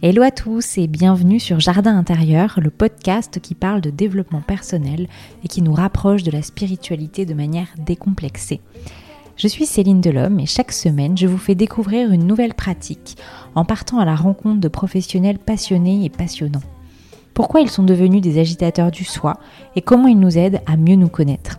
Hello à tous et bienvenue sur Jardin intérieur, le podcast qui parle de développement personnel et qui nous rapproche de la spiritualité de manière décomplexée. Je suis Céline Delhomme et chaque semaine je vous fais découvrir une nouvelle pratique en partant à la rencontre de professionnels passionnés et passionnants. Pourquoi ils sont devenus des agitateurs du soi et comment ils nous aident à mieux nous connaître?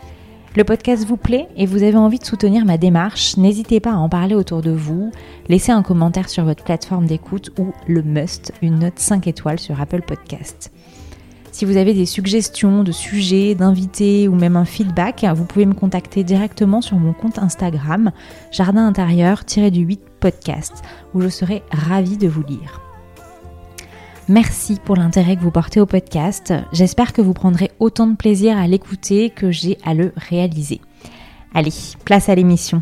Le podcast vous plaît et vous avez envie de soutenir ma démarche, n'hésitez pas à en parler autour de vous, laissez un commentaire sur votre plateforme d'écoute ou le must, une note 5 étoiles sur Apple Podcast. Si vous avez des suggestions de sujets, d'invités ou même un feedback, vous pouvez me contacter directement sur mon compte Instagram jardin intérieur-du-8 podcast où je serai ravie de vous lire. Merci pour l'intérêt que vous portez au podcast. J'espère que vous prendrez autant de plaisir à l'écouter que j'ai à le réaliser. Allez, place à l'émission.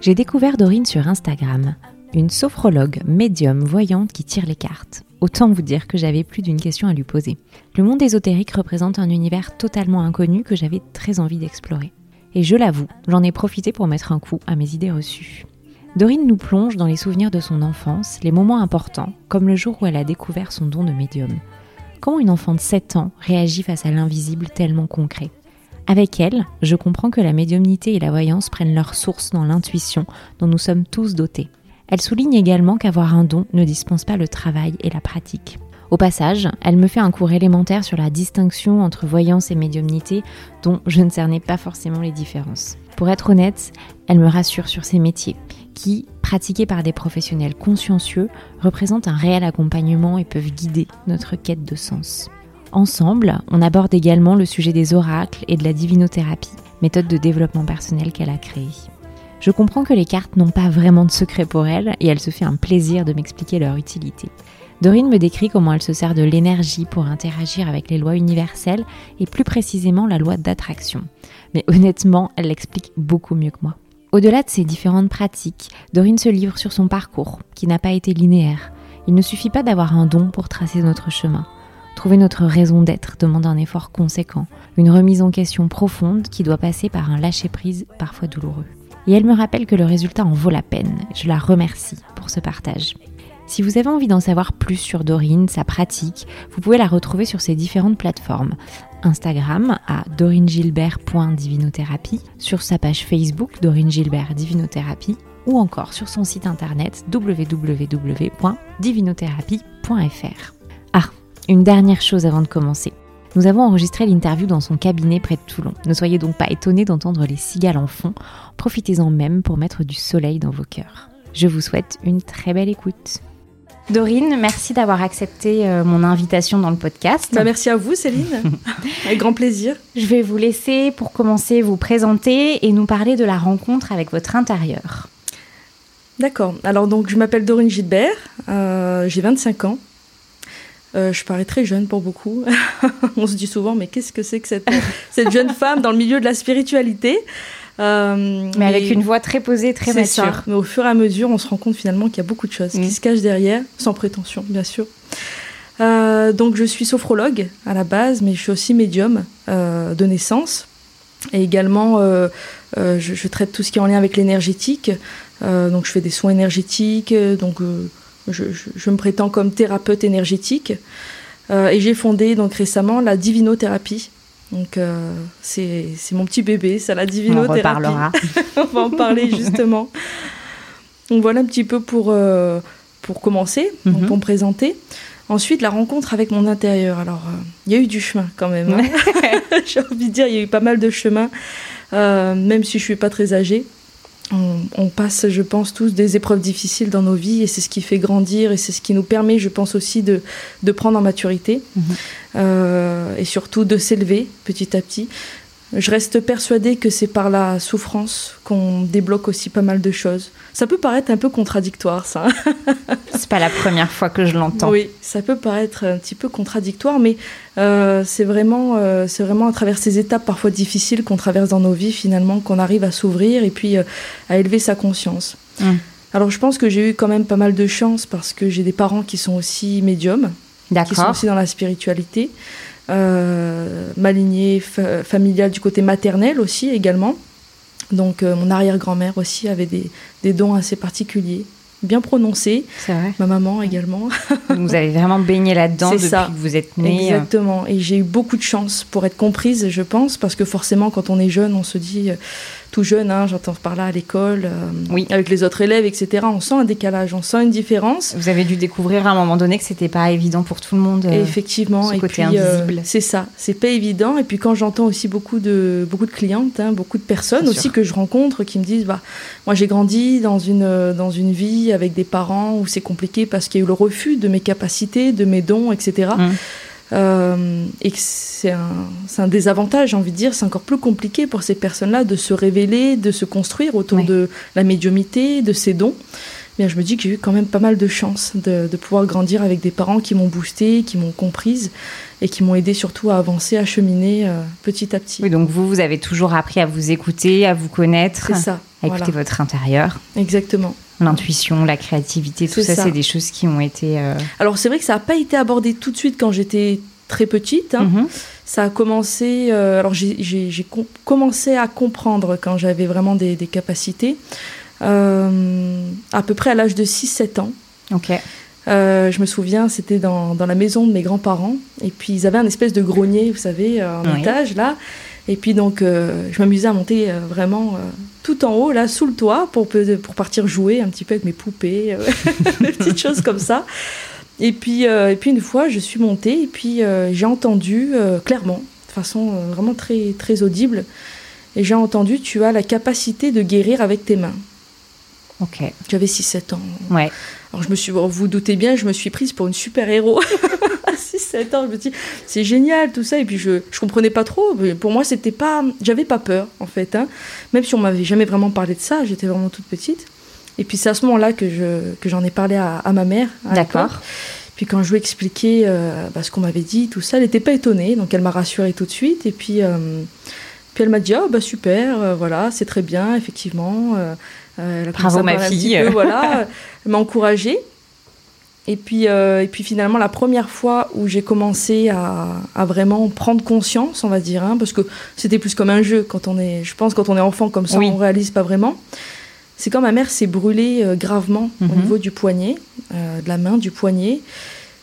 J'ai découvert Dorine sur Instagram, une sophrologue médium voyante qui tire les cartes. Autant vous dire que j'avais plus d'une question à lui poser. Le monde ésotérique représente un univers totalement inconnu que j'avais très envie d'explorer. Et je l'avoue, j'en ai profité pour mettre un coup à mes idées reçues. Dorine nous plonge dans les souvenirs de son enfance, les moments importants, comme le jour où elle a découvert son don de médium. Comment une enfant de 7 ans réagit face à l'invisible tellement concret? Avec elle, je comprends que la médiumnité et la voyance prennent leur source dans l'intuition dont nous sommes tous dotés. Elle souligne également qu'avoir un don ne dispense pas le travail et la pratique. Au passage, elle me fait un cours élémentaire sur la distinction entre voyance et médiumnité dont je ne cernais pas forcément les différences. Pour être honnête, elle me rassure sur ces métiers qui, pratiqués par des professionnels consciencieux, représentent un réel accompagnement et peuvent guider notre quête de sens. Ensemble, on aborde également le sujet des oracles et de la divinothérapie, méthode de développement personnel qu'elle a créée. Je comprends que les cartes n'ont pas vraiment de secret pour elle et elle se fait un plaisir de m'expliquer leur utilité. Dorine me décrit comment elle se sert de l'énergie pour interagir avec les lois universelles et plus précisément la loi d'attraction. Mais honnêtement, elle l'explique beaucoup mieux que moi. Au-delà de ces différentes pratiques, Dorine se livre sur son parcours, qui n'a pas été linéaire. Il ne suffit pas d'avoir un don pour tracer notre chemin. Trouver notre raison d'être demande un effort conséquent, une remise en question profonde qui doit passer par un lâcher-prise parfois douloureux. Et elle me rappelle que le résultat en vaut la peine. Je la remercie pour ce partage. Si vous avez envie d'en savoir plus sur Dorine, sa pratique, vous pouvez la retrouver sur ses différentes plateformes. Instagram à dorinegilbert.divinothérapie, sur sa page Facebook Dorine Gilbert Divinothérapie ou encore sur son site internet www.divinothérapie.fr. Ah, une dernière chose avant de commencer. Nous avons enregistré l'interview dans son cabinet près de Toulon. Ne soyez donc pas étonnés d'entendre les cigales en fond. Profitez-en même pour mettre du soleil dans vos cœurs. Je vous souhaite une très belle écoute. Dorine, merci d'avoir accepté euh, mon invitation dans le podcast. Bah, merci à vous, Céline. avec grand plaisir. Je vais vous laisser, pour commencer, vous présenter et nous parler de la rencontre avec votre intérieur. D'accord. Alors, donc, je m'appelle Dorine Gilbert. Euh, j'ai 25 ans. Euh, je parais très jeune pour beaucoup. On se dit souvent, mais qu'est-ce que c'est que cette, cette jeune femme dans le milieu de la spiritualité? Euh, mais avec une voix très posée, très mature. Mais au fur et à mesure, on se rend compte finalement qu'il y a beaucoup de choses qui mm. se cachent derrière, sans prétention, bien sûr. Euh, donc, je suis sophrologue à la base, mais je suis aussi médium euh, de naissance. Et également, je, traite tout ce qui est en lien avec l'énergétique. donc, je fais des soins énergétiques. Donc, je, je, me prétends comme thérapeute énergétique. et j'ai fondé donc récemment la divinothérapie, donc euh, c'est mon petit bébé, ça la divinothérapie. On On va en parler justement. Donc voilà un petit peu pour, euh, pour commencer, mhm. pour me présenter. Ensuite, la rencontre avec mon intérieur. Alors, euh, il y a eu du chemin quand même. Hein. J'ai envie de dire, il y a eu pas mal de chemin, même si je suis pas très âgée on, passe, je pense, tous des épreuves difficiles dans nos vies et c'est ce qui fait grandir et c'est ce qui nous permet, je pense aussi, de, prendre en maturité mhm. Euh, et surtout de s'élever petit à petit. je reste persuadée que c'est par la souffrance qu'on débloque aussi pas mal de choses. Ça peut paraître un peu contradictoire, ça. c'est pas la première fois que je l'entends. Oui, ça peut paraître un petit peu contradictoire, mais euh, c'est vraiment, euh, c'est vraiment à travers ces étapes parfois difficiles qu'on traverse dans nos vies, finalement, qu'on arrive à s'ouvrir et puis euh, à élever sa conscience. Hum. Alors, je pense que j'ai eu quand même pas mal de chance parce que j'ai des parents qui sont aussi médiums, qui sont aussi dans la spiritualité. Euh, ma lignée familiale du côté maternel aussi également. Donc euh, mon arrière-grand-mère aussi avait des, des dons assez particuliers bien prononcés. C'est vrai. Ma maman également. vous avez vraiment baigné là-dedans depuis ça. que vous êtes née. Exactement. Et j'ai eu beaucoup de chance pour être comprise, je pense, parce que forcément, quand on est jeune, on se dit euh, tout jeune, hein, j'entends par là à l'école, euh, oui. avec les autres élèves, etc. On sent un décalage, on sent une différence. Vous avez dû découvrir à un moment donné que c'était pas évident pour tout le monde. Euh, Effectivement, ce et côté puis, euh, invisible. c'est ça, c'est pas évident. Et puis quand j'entends aussi beaucoup de beaucoup de clientes, hein, beaucoup de personnes aussi que je rencontre qui me disent, bah, moi j'ai grandi dans une dans une vie avec des parents où c'est compliqué parce qu'il y a eu le refus de mes capacités, de mes dons, etc. Euh, et que c'est un, un, désavantage, j'ai envie de dire, c'est encore plus compliqué pour ces personnes-là de se révéler, de se construire autour de la médiumité, de ses dons. Bien, je me dis que j'ai eu quand même pas mal de chance de, de pouvoir grandir avec des parents qui m'ont boosté, qui m'ont comprise et qui m'ont aidé surtout à avancer, à cheminer euh, petit à petit. Oui, donc vous, vous avez toujours appris à vous écouter, à vous connaître, ça, à écouter votre intérieur. Exactement. L'intuition, la créativité, tout ça, c'est des choses qui ont été. Euh, Alors c'est vrai que ça n'a pas été abordé tout de suite quand j'étais très petite. Hein. Mhm. Ça a commencé. Euh, alors j'ai commencé à comprendre quand j'avais vraiment des, capacités, euh, à peu près à l'âge de 6-7 ans. Ok. je me souviens, c'était dans, dans, la maison de mes grands-parents. Et puis, ils avaient un espèce de grenier, vous savez, en étage, là. Et puis, donc, je m'amusais à monter vraiment tout en haut, là, sous le toit, pour, pour partir jouer un petit peu avec mes poupées, euh, des petites choses comme ça. Et puis, euh, et puis une fois, je suis montée et puis euh, j'ai entendu clairement, de façon vraiment très, très audible, et j'ai entendu tu as la capacité de guérir avec tes mains. Ok. J'avais 6-7 ans. Ouais. Alors je me suis, vous, vous doutez bien, je me suis prise pour une super-héros. à 6-7 ans, je me dis, c'est génial tout ça. Et puis je, je comprenais pas trop. Pour moi, c'était pas, j'avais pas peur en fait. Hein. Même si on m'avait jamais vraiment parlé de ça, j'étais vraiment toute petite. Et puis c'est à ce moment-là que je, que j'en ai parlé à, à ma mère. D'accord. Puis quand je lui ai expliqué euh, bah, ce qu'on m'avait dit, tout ça, elle n'était pas étonnée. Donc elle m'a rassurée tout de suite. Et puis, euh, puis elle m'a dit, oh, bah super, euh, voilà, c'est très bien, effectivement. elle a Bravo ma fille. Peu, voilà, elle m'a encouragée. Et puis, euh, et puis finalement, la première fois où j'ai commencé à, à, vraiment prendre conscience, on va dire, hein, parce que c'était plus comme un jeu quand on est, je pense, quand on est enfant comme ça, on réalise pas vraiment. C'est quand ma mère s'est brûlée euh, gravement au mhm. niveau du poignet, euh, de la main, du poignet.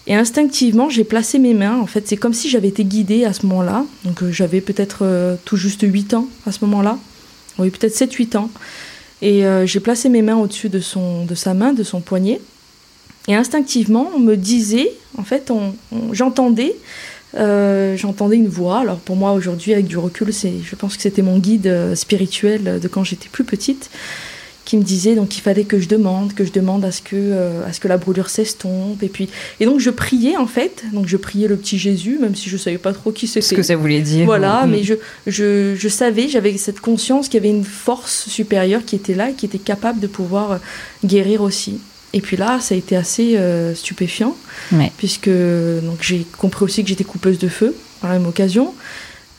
Et instinctivement, j'ai placé mes mains. En fait, c'est comme si j'avais été guidée à ce moment-là. Donc, j'avais peut-être tout juste 8 ans à ce moment-là. Oui, peut-être 7-8 ans. Et j'ai placé mes mains au-dessus de, son, de sa main, de son poignet. Et instinctivement, on me disait, en fait, on, j'entendais, euh, j'entendais une voix. Alors pour moi aujourd'hui, avec du recul, c'est, je pense que c'était mon guide euh, spirituel de quand j'étais plus petite, qui me disait donc il fallait que je demande, que je demande à ce que, euh, à ce que la brûlure s'estompe. Et puis, et donc je priais en fait, donc je priais le petit Jésus, même si je savais pas trop qui c'était. Ce que ça voulait dire. Voilà, mais je, je, je savais, j'avais cette conscience qu'il y avait une force supérieure qui était là et qui était capable de pouvoir guérir aussi. Et puis là, ça a été assez euh, stupéfiant, puisque donc j'ai compris aussi que j'étais coupeuse de feu par la même occasion.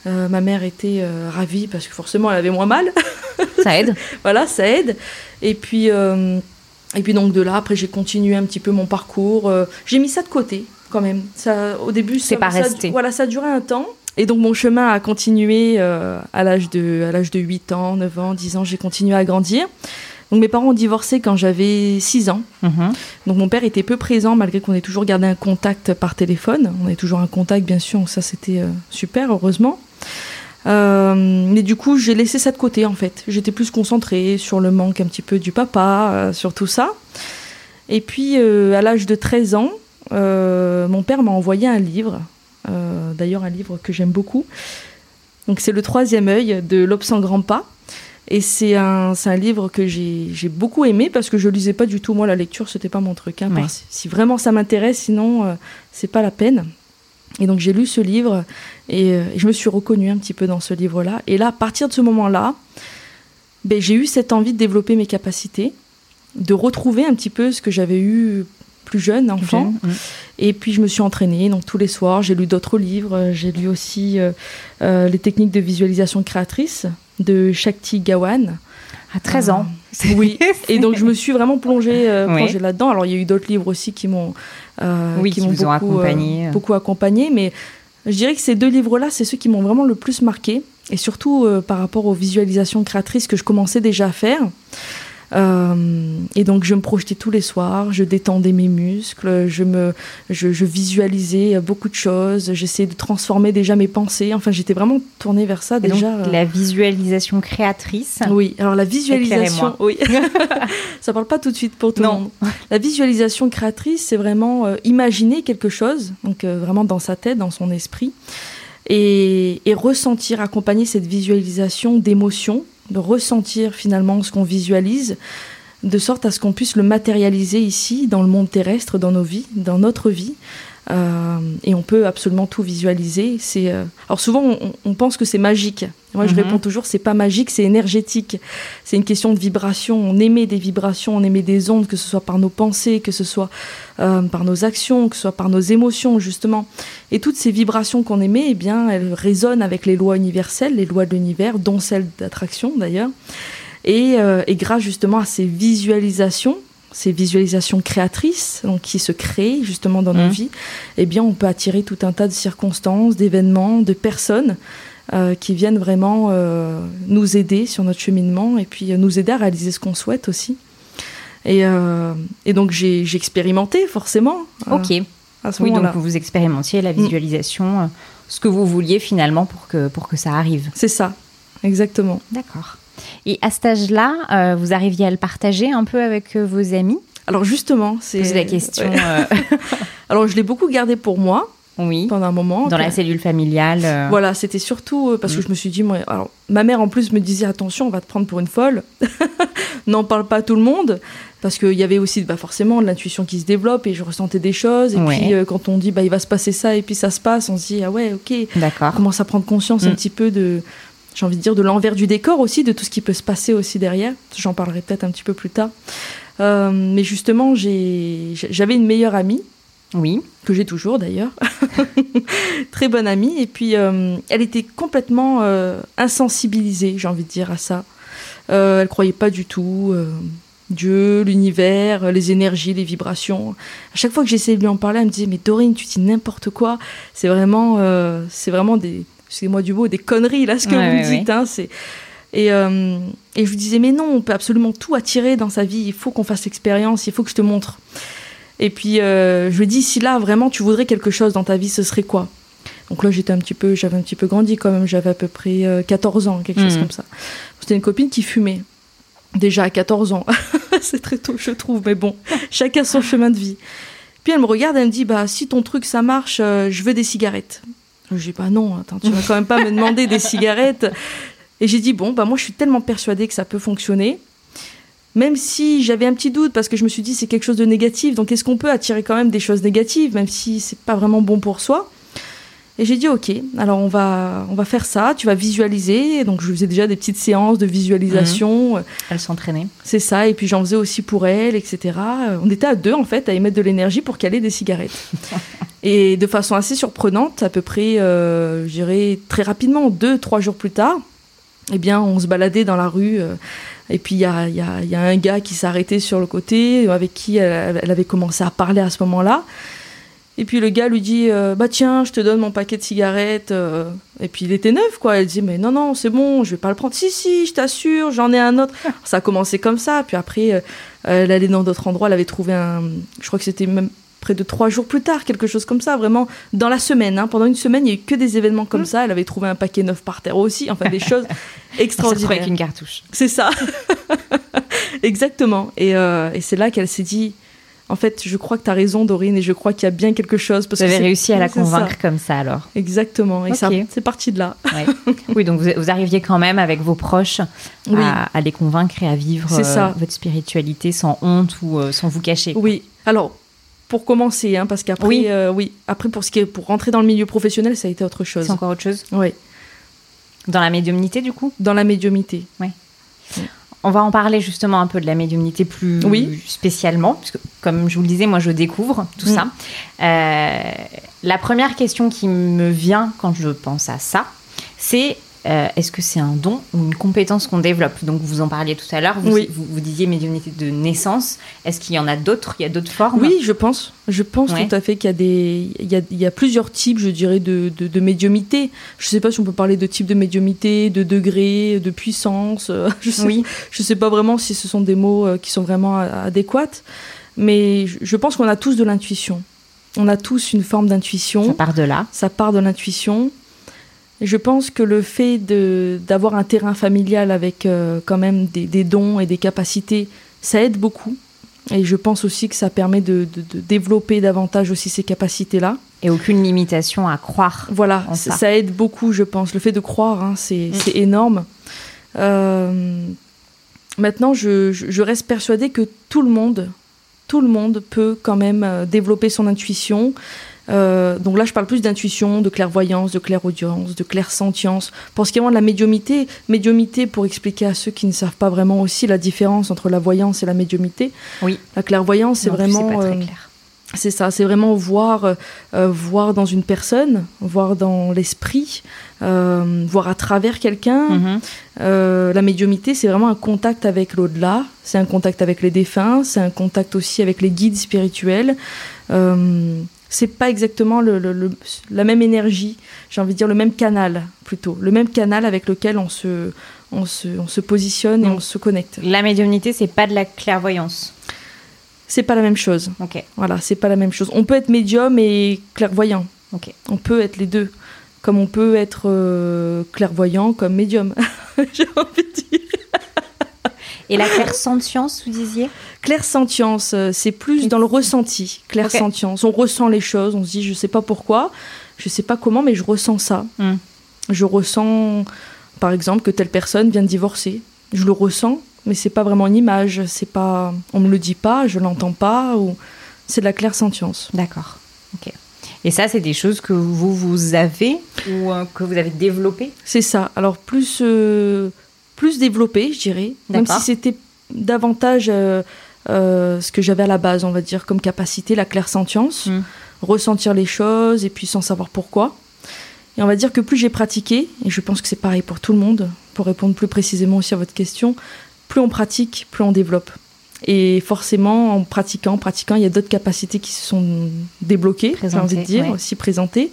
Euh, ma mère était euh, ravie parce que forcément elle avait moins mal. Ça aide. voilà, ça aide. Et puis, et puis donc de là, après j'ai continué un petit peu mon parcours. j'ai mis ça de côté quand même. Ça, au début, c'est pas resté. Voilà, ça a duré un temps. Et donc mon chemin a continué à l'âge de, à l'âge de 8 ans, 9 ans, 10 ans, j'ai continué à grandir. Donc mes parents ont divorcé quand j'avais 6 ans. Mhm. Donc mon père était peu présent malgré qu'on ait toujours gardé un contact par téléphone. On avait toujours un contact bien sûr, ça c'était euh, super heureusement. Euh, mais du coup j'ai laissé ça de côté en fait. J'étais plus concentrée sur le manque un petit peu du papa, euh, sur tout ça. Et puis à l'âge de 13 ans, mon père m'a envoyé un livre. D'ailleurs un livre que j'aime beaucoup. Donc c'est le troisième œil de L'Obs sans grand pas. Et c'est un, un, livre que j'ai beaucoup aimé parce que je lisais pas du tout. Moi, la lecture, c'était pas mon truc. Hein, Si vraiment ça m'intéresse, sinon, euh, c'est pas la peine. Et donc j'ai lu ce livre et, euh, je me suis reconnue un petit peu dans ce livre-là. Et là, à partir de ce moment-là, ben, j'ai eu cette envie de développer mes capacités, de retrouver un petit peu ce que j'avais eu plus jeune, enfant. Et puis je me suis entraînée, donc tous les soirs, j'ai lu d'autres livres. J'ai lu aussi euh, euh, les techniques de visualisation créatrice de Shakti Gawan. À 13 ans. oui. Et donc je me suis vraiment plongée, là-dedans. Alors il y a eu d'autres livres aussi qui m'ont oui, qui, m'ont beaucoup, accompagné. beaucoup accompagné, mais je dirais que ces deux livres-là, c'est ceux qui m'ont vraiment le plus marqué, et surtout euh, par rapport aux visualisations créatrices que je commençais déjà à faire. Euh, et donc je me projetais tous les soirs, je détendais mes muscles, je me, je, visualisais beaucoup de choses, j'essayais de transformer déjà mes pensées. Enfin, j'étais vraiment tournée vers ça déjà. Donc, la visualisation créatrice. Oui. Alors la visualisation, oui. ça parle pas tout de suite pour tout le monde. La visualisation créatrice, c'est vraiment euh, imaginer quelque chose, donc euh, vraiment dans sa tête, dans son esprit. Et, et ressentir, accompagner cette visualisation d'émotions de ressentir finalement ce qu'on visualise, de sorte à ce qu'on puisse le matérialiser ici, dans le monde terrestre, dans nos vies, dans notre vie. Euh, et on peut absolument tout visualiser. Euh, alors souvent on, pense que c'est magique. Moi je mhm. réponds toujours c'est pas magique, c'est énergétique. C'est une question de vibration. On émet des vibrations, on émet des ondes, que ce soit par nos pensées, que ce soit euh, par nos actions, que ce soit par nos émotions justement. Et toutes ces vibrations qu'on émet, eh bien elles résonnent avec les lois universelles, les lois de l'univers, dont celles d'attraction d'ailleurs. Et, et grâce justement à ces visualisations, ces visualisations créatrices donc, qui se créent justement dans nos mmh. vies, eh bien, on peut attirer tout un tas de circonstances, d'événements, de personnes euh, qui viennent vraiment euh, nous aider sur notre cheminement et puis euh, nous aider à réaliser ce qu'on souhaite aussi. Et, et donc, j'ai expérimenté forcément. ok. À ce oui, donc vous expérimentiez la mmh. visualisation, ce que vous vouliez finalement pour que, pour que ça arrive. C'est ça, exactement. D'accord. Et à cet âge-là, vous arriviez à le partager un peu avec vos amis? Alors justement, c'est la question. Euh. Alors je l'ai beaucoup gardé pour moi. Oui. Pendant un moment. Dans la cellule familiale. Voilà, c'était surtout parce que mm. je me suis dit, moi, alors, ma mère en plus me disait attention, on va te prendre pour une folle. N'en parle pas à tout le monde. Parce qu'il y avait aussi bah, forcément l'intuition qui se développe et je ressentais des choses. Et puis quand on dit bah, il va se passer ça et puis ça se passe, on se dit ah ouais, ok. D'accord. On commence à prendre conscience un mm. petit peu de, j'ai envie de dire, de l'envers du décor aussi, de tout ce qui peut se passer aussi derrière. J'en parlerai peut-être un petit peu plus tard. Euh, mais justement, j'avais une meilleure amie. Oui. Que j'ai toujours d'ailleurs. Très bonne amie. Et puis, euh, elle était complètement euh, insensibilisée, j'ai envie de dire, à ça. elle croyait pas du tout. Dieu, l'univers, les énergies, les vibrations. À chaque fois que j'essayais de lui en parler, elle me disait Mais Dorine, tu dis n'importe quoi. C'est vraiment, c'est vraiment des, excusez-moi du mot, des conneries là, ce que vous me dites. Hein, c'est... Et, euh, et, je vous disais, mais non, on peut absolument tout attirer dans sa vie. Il faut qu'on fasse l'expérience, il faut que je te montre. Et puis euh, je lui dis, si là vraiment tu voudrais quelque chose dans ta vie, ce serait quoi? Donc là, j'étais un petit peu, j'avais un petit peu grandi quand même. J'avais à peu près 14 euh, ans, quelque chose mmh. comme ça. C'était une copine qui fumait. Déjà à 14 ans. c'est très tôt, je trouve, mais bon, chacun son chemin de vie. Puis elle me regarde, elle me dit, bah si ton truc ça marche, je veux des cigarettes. Je dis, bah non, attends, tu vas quand même pas me demander des cigarettes. Et j'ai dit, bon, bah moi je suis tellement persuadée que ça peut fonctionner. Même si j'avais un petit doute parce que je me suis dit c'est quelque chose de négatif, donc est-ce qu'on peut attirer quand même des choses négatives, même si c'est pas vraiment bon pour soi? Et j'ai dit ok, alors on va on va faire ça. Tu vas visualiser. Donc je faisais déjà des petites séances de visualisation. Mhm. Elle s'entraînait. C'est ça. Et puis j'en faisais aussi pour elle, etc. On était à deux en fait à émettre de l'énergie pour caler des cigarettes. et de façon assez surprenante, à peu près, euh, je dirais très rapidement, deux trois jours plus tard, eh bien on se baladait dans la rue. Euh, et puis il y a, y, a, y a, un gars qui s'arrêtait sur le côté, avec qui elle avait commencé à parler à ce moment-là. Et puis le gars lui dit euh, Bah tiens, je te donne mon paquet de cigarettes. Euh. Et puis il était neuf, quoi. Elle dit Mais non, non, c'est bon, je vais pas le prendre. Si, si, je t'assure, j'en ai un autre. ça a commencé comme ça. Puis après, euh, elle allait dans d'autres endroits. Elle avait trouvé un. Je crois que c'était même près de trois jours plus tard, quelque chose comme ça, vraiment dans la semaine. Hein. Pendant une semaine, il n'y a eu que des événements comme mmh. ça. Elle avait trouvé un paquet neuf par terre aussi, enfin des choses extraordinaires. avec une cartouche. C'est ça. Exactement. Et, et c'est là qu'elle s'est dit en fait, je crois que tu as raison, Dorine, et je crois qu'il y a bien quelque chose. Parce vous avez réussi à la convaincre comme ça, alors Exactement, et ça, c'est parti de là. Oui, donc vous, arriviez quand même avec vos proches à, les convaincre et à vivre euh, votre spiritualité sans honte ou euh, sans vous cacher. Oui, alors pour commencer, hein, parce qu'après, oui. Euh, oui. Après, pour ce qui est pour rentrer dans le milieu professionnel, ça a été autre chose. C'est encore autre chose. Oui. Dans la médiumnité, du coup? Dans la médiumité. Oui. On va en parler justement un peu de la médiumnité plus spécialement, parce que comme je vous le disais, moi je découvre tout mm. ça. Euh, la première question qui me vient quand je pense à ça, c'est euh, est-ce que c'est un don ou une compétence qu'on développe? Donc vous en parliez tout à l'heure, vous, vous, disiez médiumnité de naissance. Est-ce qu'il y en a d'autres? Il y a d'autres formes? Oui, je pense. Je pense tout à fait qu'il y a des, il y a, il y a plusieurs types, je dirais, de, de, médiumité. Je ne sais pas si on peut parler de type de médiumité, de degré, de puissance. Euh, je sais, oui. Je sais pas vraiment si ce sont des mots euh, qui sont vraiment adéquats, mais je pense qu'on a tous de l'intuition. On a tous une forme d'intuition. Ça part de là. Ça part de l'intuition je pense que le fait d'avoir un terrain familial avec euh, quand même des, dons et des capacités, ça aide beaucoup. Et je pense aussi que ça permet de, développer davantage aussi ces capacités-là. Et aucune limitation à croire. Voilà, ça. aide beaucoup, je pense. Le fait de croire, hein, c'est mm. énorme. Euh, maintenant, je, je, reste persuadée que tout le monde, tout le monde peut quand même euh, développer son intuition, euh, donc là, je parle plus d'intuition, de clairvoyance, de clairaudience, de clairsentience. Pour ce qui est de la médiumité, médiumité, pour expliquer à ceux qui ne savent pas vraiment aussi la différence entre la voyance et la médiumité. Oui. La clairvoyance, c'est vraiment. Euh, c'est ça, c'est vraiment voir, euh, voir dans une personne, voir dans l'esprit, voir à travers quelqu'un. Mm-hmm. la médiumité, c'est vraiment un contact avec l'au-delà, c'est un contact avec les défunts, c'est un contact aussi avec les guides spirituels c'est pas exactement le, la même énergie, j'ai envie de dire le même canal plutôt, le même canal avec lequel on se, on se, on se positionne et on se connecte. La médiumnité, c'est pas de la clairvoyance. C'est pas la même chose. Ok. Voilà, c'est pas la même chose. On peut être médium et clairvoyant. Ok. On peut être les deux, comme on peut être euh, clairvoyant comme médium. j'ai envie de dire. Et la clairsentience, vous disiez? Clairsentience, euh, c'est plus dans le ressenti. Clairsentience, on ressent les choses, on se dit je sais pas pourquoi, je sais pas comment, mais je ressens ça. Hmm. Je ressens, par exemple, que telle personne vient de divorcer. Je le ressens, mais c'est pas vraiment une image, c'est pas, on me le dit pas, je l'entends pas, ou c'est de la clairsentience. D'accord. Ok. Et ça, c'est des choses que vous, vous avez ou euh, que vous avez développées? C'est ça. Alors, plus, euh, plus développé, je dirais. Même si c'était davantage euh, euh, ce que j'avais à la base, on va dire, comme capacité, la clairsentience, mm. ressentir les choses et puis sans savoir pourquoi. Et on va dire que plus j'ai pratiqué, et je pense que c'est pareil pour tout le monde, pour répondre plus précisément aussi à votre question, plus on pratique, plus on développe. Et forcément, en pratiquant, en pratiquant, il y a d'autres capacités qui se sont débloquées, j'ai envie de dire, aussi présentées.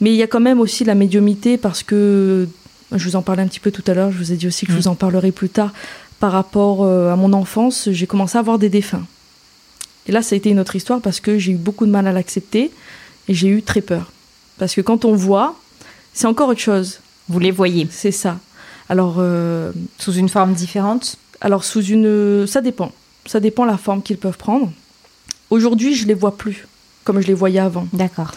Mais il y a quand même aussi la médiumité parce que je vous en parlais un petit peu tout à l'heure, je vous ai dit aussi que je vous mm. en parlerai plus tard. Par rapport euh, à mon enfance, j'ai commencé à avoir des défunts. Et là, ça a été une autre histoire parce que j'ai eu beaucoup de mal à l'accepter et j'ai eu très peur. Parce que quand on voit, c'est encore autre chose. Vous les voyez C'est ça. Alors. Euh, sous une forme différente? Alors, sous une. Ça dépend. Ça dépend la forme qu'ils peuvent prendre. Aujourd'hui, je les vois plus comme je les voyais avant. D'accord.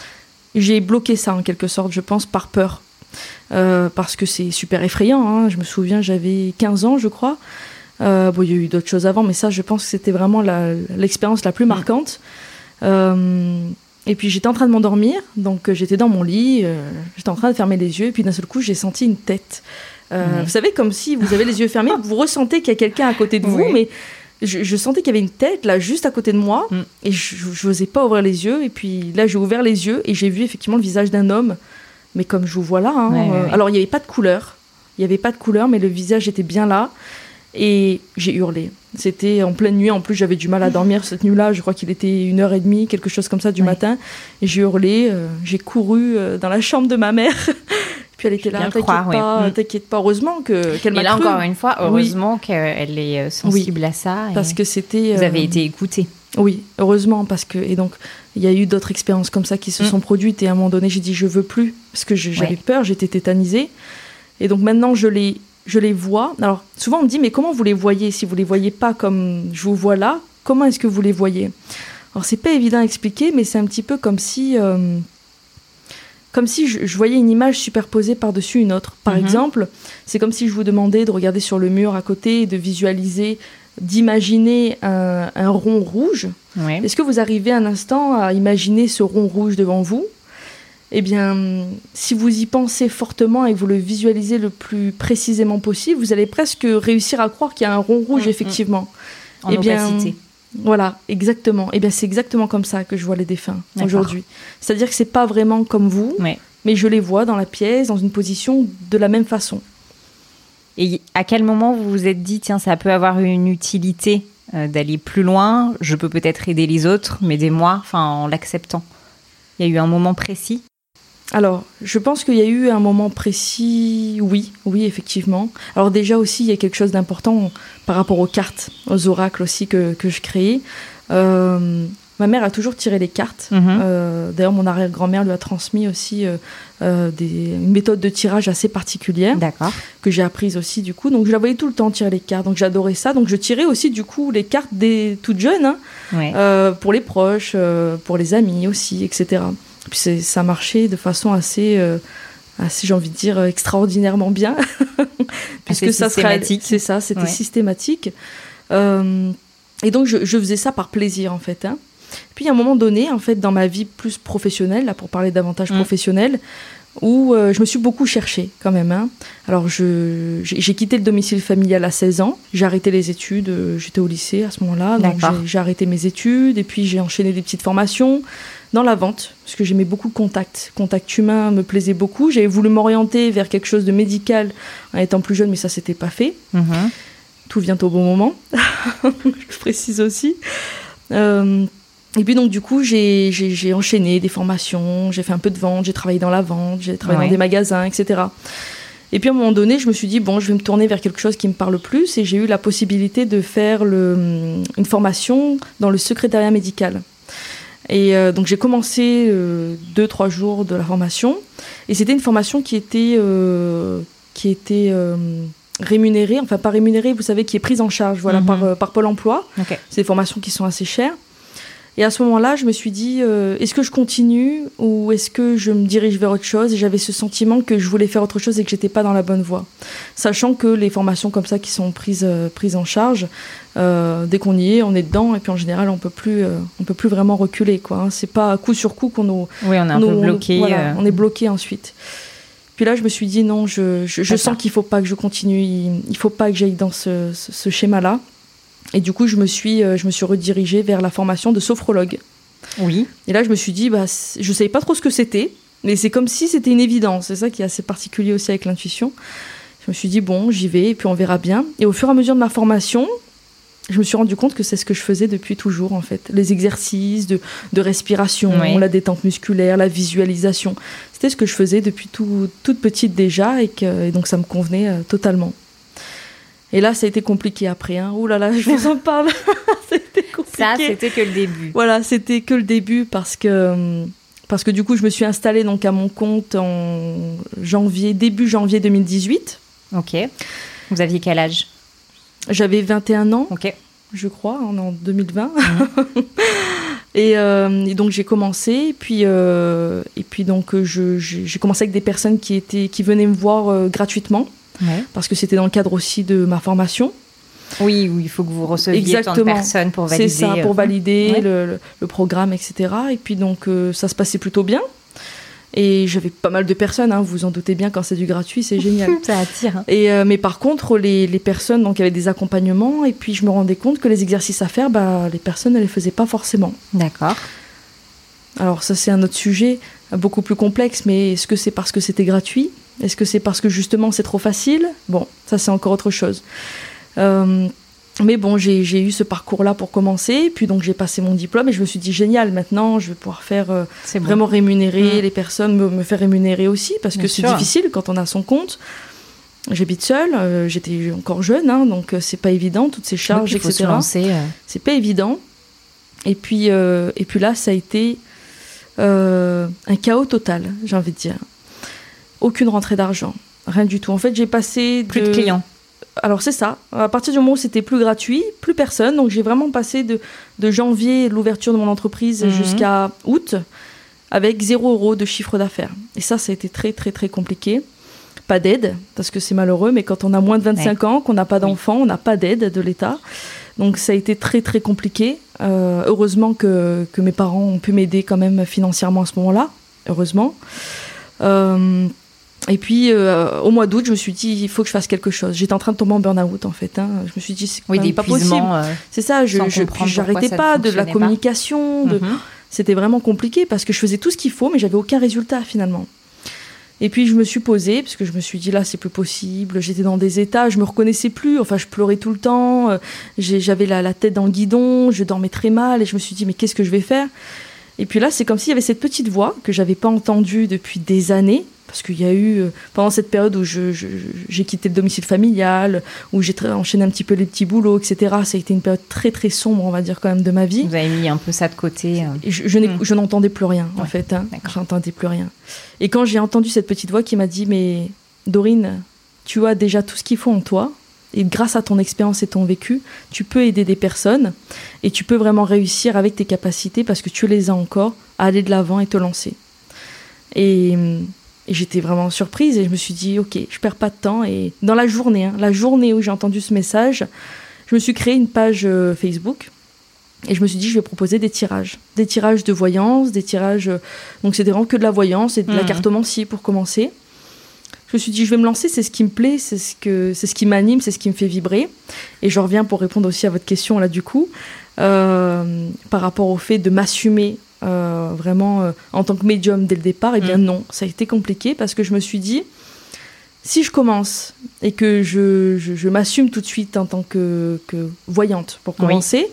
J'ai bloqué ça en quelque sorte, je pense, par peur. Euh, parce que c'est super effrayant. Hein. Je me souviens, j'avais 15 ans, je crois. Euh, bon, il y a eu d'autres choses avant, mais ça, je pense que c'était vraiment l'expérience la, plus marquante. Euh, et puis j'étais en train de m'endormir, donc j'étais dans mon lit, j'étais en train de fermer les yeux, et puis d'un seul coup, j'ai senti une tête. Vous savez, comme si vous avez les yeux fermés, vous ressentez qu'il y a quelqu'un à côté de vous, mais je, sentais qu'il y avait une tête là juste à côté de moi mm. et je n'osais pas ouvrir les yeux et puis là j'ai ouvert les yeux et j'ai vu effectivement le visage d'un homme mais comme je vous vois là. Hein, euh, alors il n'y avait pas de couleur, il n'y avait pas de couleur, mais le visage était bien là. Et j'ai hurlé. C'était en pleine nuit. En plus, j'avais du mal à dormir cette nuit-là. Je crois qu'il était une heure et demie, quelque chose comme ça du matin. Et j'ai hurlé. Euh, j'ai couru euh, dans la chambre de ma mère. Puis elle était là. T'inquiète pas, mm. t'inquiète pas. Heureusement que qu'elle m'a. Et là encore une fois, heureusement qu'elle est sensible à ça. Parce que c'était. Vous avez été écoutée. Oui, heureusement parce que et donc il y a eu d'autres expériences comme ça qui se mm. sont produites et à un moment donné j'ai dit je veux plus parce que j'avais peur, j'étais tétanisée et donc maintenant je les je les vois. Alors souvent on me dit mais comment vous les voyez? Si vous les voyez pas comme je vous vois là Comment est-ce que vous les voyez? Alors c'est pas évident à expliquer mais c'est un petit peu comme si euh, comme si je, voyais une image superposée par-dessus une autre. Par mm-hmm. exemple, c'est comme si je vous demandais de regarder sur le mur à côté et de visualiser d'imaginer un, un rond rouge. Oui. Est-ce que vous arrivez un instant à imaginer ce rond rouge devant vous? Eh bien, si vous y pensez fortement et que vous le visualisez le plus précisément possible, vous allez presque réussir à croire qu'il y a un rond rouge, Mm, mm. effectivement. En Eh bien, opacité. Voilà, exactement. Eh bien, c'est exactement comme ça que je vois les défunts aujourd'hui. C'est-à-dire que c'est pas vraiment comme vous, Ouais. mais je les vois dans la pièce, dans une position de la même façon. Et à quel moment vous vous êtes dit, tiens, ça peut avoir une utilité euh, d'aller plus loin, je peux peut-être aider les autres, m'aider moi, enfin en l'acceptant? Il y a eu un moment précis? Alors, je pense qu'il y a eu un moment précis, oui, oui, effectivement. Alors déjà aussi, il y a quelque chose d'important par rapport aux cartes, aux oracles aussi que, je créais. Euh, ma mère a toujours tiré les cartes. Mhm. Euh, D'ailleurs, mon arrière-grand-mère lui a transmis aussi euh, euh, des, une méthode de tirage assez particulière D'accord. que j'ai apprise aussi du coup. Donc je la voyais tout le temps tirer les cartes, donc j'adorais ça. Donc je tirais aussi du coup les cartes des toutes jeunes, hein, Ouais. euh, pour les proches, pour les amis aussi, etc. Puis ça marchait de façon assez, assez j'ai envie de dire, extraordinairement bien. Assez ça systématique. C'est ça, c'était Ouais. systématique. Et donc je, je faisais ça par plaisir en fait. hein. Puis à un moment donné, en fait, dans ma vie plus professionnelle, là pour parler davantage Mm. professionnelle, où euh, je me suis beaucoup cherchée quand même. hein. Alors j'ai quitté le domicile familial à 16 ans, j'ai arrêté les études, euh, j'étais au lycée à ce moment-là, donc j'ai- arrêté mes études et puis j'ai enchaîné des petites formations dans la vente, parce que j'aimais beaucoup le contact. Contact humain me plaisait beaucoup. J'avais voulu m'orienter vers quelque chose de médical en étant plus jeune, mais ça s'était pas fait Mhm. tout vient au bon moment, je précise aussi. Euh, et puis donc du coup, j'ai enchaîné des formations, j'ai fait un peu de vente, j'ai travaillé dans la vente, j'ai travaillé Ouais. dans des magasins, etc. Et puis à un moment donné, je me suis dit, bon, je vais me tourner vers quelque chose qui me parle plus, et j'ai eu la possibilité de faire le, une formation dans le secrétariat médical. Et euh, donc j'ai commencé euh, deux, trois jours de la formation, et c'était une formation qui était, euh, qui était rémunérée, enfin pas rémunérée, vous savez, qui est prise en charge voilà, Mhm. par, par Pôle emploi. Ok. C'est des formations qui sont assez chères. Et à ce moment-là, je me suis dit, euh, est-ce que je continue ou est-ce que je me dirige vers autre chose? Et j'avais ce sentiment que je voulais faire autre chose et que j'étais pas dans la bonne voie. Sachant que les formations comme ça qui sont prises, euh, prises en charge, euh, dès qu'on y est, on est dedans et puis en général, on peut plus, on peut plus vraiment reculer. quoi. hein. C'est pas coup sur coup qu'on nous, Oui, on est un nous- peu on- bloqué. voilà, euh, on est bloqué ensuite. Puis là, je me suis dit non, je, je, sens qu'il faut pas que je continue, il, il faut pas que j'aille dans ce, ce- ce schéma-là. Et du coup, je me suis, euh, je me suis redirigée vers la formation de sophrologue. Oui. Et là, je me suis dit, bah, je savais pas trop ce que c'était, mais c'est comme si c'était une évidence. C'est ça qui est assez particulier aussi avec l'intuition. Je me suis dit, bon, j'y vais, et puis on verra bien. Et au fur et à mesure de ma formation, je me suis rendu compte que c'est ce que je faisais depuis toujours, en fait. Les exercices de, de respiration, Oui. la détente musculaire, la visualisation. C'était ce que je faisais depuis tout- toute petite déjà, et, que, et donc ça me convenait euh, totalement. Et là, ça a été compliqué après. Hein. Ouh là là, je vous en parle. c'était compliqué. Ça, c'était que le début. Voilà, c'était que le début parce que hum, parce que du coup, je me suis installée donc à mon compte en janvier, début janvier 2018. Ok. Vous aviez quel âge? J'avais 21 ans, Ok. je crois, en 2020. et, euh, et donc j'ai commencé, et puis euh, et puis donc j'ai commencé avec des personnes qui étaient qui venaient me voir euh, gratuitement Ouais. parce que c'était dans le cadre aussi de ma formation. Oui, oui, il faut que vous receviez tant de Exactement. personnes pour C'est valider. ça, pour euh, valider Ouais. le, programme, etc. Et puis donc euh, ça se passait plutôt bien. Et j'avais pas mal de personnes, hein, vous vous en doutez bien, quand c'est du gratuit, c'est génial. Ça attire. hein. Et, euh, mais par contre, les, les personnes donc, avaient des accompagnements, et puis je me rendais compte que les exercices à faire, bah, les personnes ne les faisaient pas forcément. D'accord. Alors ça, c'est un autre sujet, beaucoup plus complexe, mais est-ce que c'est parce que c'était gratuit? Est-ce que c'est parce que justement c'est trop facile? Bon, ça c'est encore autre chose. Euh, mais bon, j'ai eu ce parcours-là pour commencer, puis donc j'ai passé mon diplôme et je me suis dit génial, maintenant je vais pouvoir faire euh, bon. vraiment rémunérer Mm. les personnes, me, me faire rémunérer aussi, parce Bien que c'est difficile quand on a son compte. J'habite seule, euh, j'étais encore jeune, hein, donc euh, c'est pas évident, toutes ces charges, etc. C'est pas évident. Et puis, et puis là, ça a été un chaos total, j'ai envie de dire. Aucune rentrée d'argent, rien du tout. En fait, j'ai passé Plus de clients. alors c'est ça. À partir du moment où c'était plus gratuit, plus personne. Donc j'ai vraiment passé de, de janvier, l'ouverture de mon entreprise, Mhm. jusqu'à août, avec zéro euro de chiffre d'affaires. Et ça, ça a été très très très compliqué. Pas d'aide, parce que c'est malheureux, mais quand on a moins de 25 ans, qu'on n'a pas d'enfant, on n'a pas d'aide de l'État. Donc ça a été très très compliqué. Euh, heureusement que, que, mes parents ont pu m'aider quand même financièrement à ce moment-là. Heureusement. Euh, et puis euh, au mois d'août, je me suis dit il faut que je fasse quelque chose. J'étais en train de tomber en burn-out en fait. Hein. Je me suis dit c'est oui, pas possible. c'est ça. Je j'arrêtais pas de la communication. De... Mhm. C'était vraiment compliqué parce que je faisais tout ce qu'il faut, mais j'avais aucun résultat finalement. Et puis je me suis posée, parce que je me suis dit là, c'est plus possible. J'étais dans des états, je me reconnaissais plus. Enfin, je pleurais tout le temps. Euh, j'avais la, la, tête dans le guidon, je dormais très mal. Et je me suis dit, mais qu'est-ce que je vais faire? Et puis là, c'est comme s'il y avait cette petite voix que j'avais pas entendue depuis des années, parce qu'il y a eu, euh, pendant cette période où j'ai quitté le domicile familial, où j'ai enchaîné un petit peu les petits boulots, etc., ça a été une période très très sombre, on va dire, quand même, de ma vie. Vous avez mis un peu ça de côté. Euh. je, hmm. je n'entendais plus rien, en fait. Hein. J'entendais plus rien. Et quand j'ai entendu cette petite voix qui m'a dit, mais Dorine, tu as déjà tout ce qu'il faut en toi, et grâce à ton expérience et ton vécu, tu peux aider des personnes et tu peux vraiment réussir avec tes capacités parce que tu les as encore à aller de l'avant et te lancer. Et hum, et j'étais vraiment surprise et je me suis dit, ok, je perds pas de temps. Et dans la journée, hein, la journée où j'ai entendu ce message, je me suis créé une page euh, Facebook et je me suis dit, je vais proposer des tirages. Des tirages de voyance, des tirages. Euh, donc c'était vraiment que de la voyance et de la mmh. cartomancie pour commencer. Je me suis dit, je vais me lancer, c'est ce qui me plaît, c'est ce, que, c'est ce qui m'anime, c'est ce qui me fait vibrer. Et je reviens pour répondre aussi à votre question là du coup, euh, par rapport au fait de m'assumer euh, vraiment euh, en tant que médium dès le départ, et eh bien mm. non, ça a été compliqué parce que je me suis dit, si je commence et que je, je, m'assume tout de suite en tant que, que voyante pour commencer,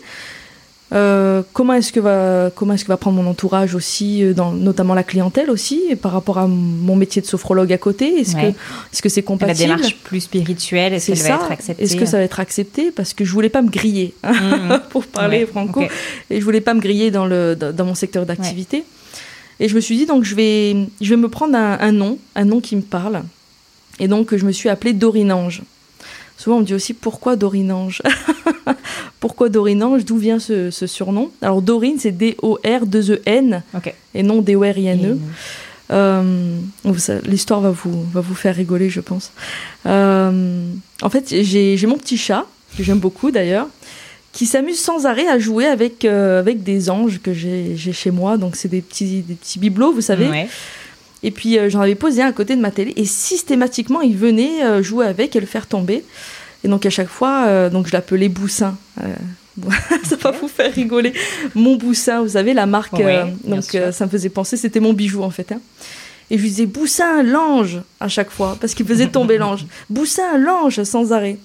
euh, comment est-ce que va comment est-ce que va prendre mon entourage aussi, euh, dans, notamment la clientèle aussi, par rapport à mon métier de sophrologue à côté Est-ce que est-ce que c'est compatible La démarche plus spirituelle, est-ce qu'elle va être acceptée Est-ce que ça va être accepté? Parce que je voulais pas me griller, hein, mmh. pour parler franco, et je voulais pas me griller dans le dans, mon secteur d'activité. Et je me suis dit donc je vais je vais me prendre un, un nom, un nom qui me parle. Et donc je me suis appelée Dorinange. Souvent, on me dit aussi pourquoi Dorinange? Pourquoi Dorinange? D'où vient ce, surnom? Alors, Dorine, c'est D-O-R-2-E-N et non D-O-R-I-N-E. Euh, l'histoire va vous, va vous faire rigoler, je pense. Euh, en fait, j'ai mon petit chat, que j'aime beaucoup d'ailleurs, qui s'amuse sans arrêt à jouer avec, euh, avec des anges que j'ai chez moi. Donc, c'est des petits, des petits bibelots, vous savez. Et puis euh, j'en avais posé un à côté de ma télé et systématiquement il venait euh, jouer avec et le faire tomber. Et donc à chaque fois, euh, donc je l'appelais Boussin. ça va vous faire rigoler. Mon Boussin, vous savez, la marque. donc ça me faisait penser, c'était mon bijou en fait. Hein. Et je lui disais Boussin, l'ange à chaque fois parce qu'il faisait tomber l'ange. Boussin, l'ange sans arrêt.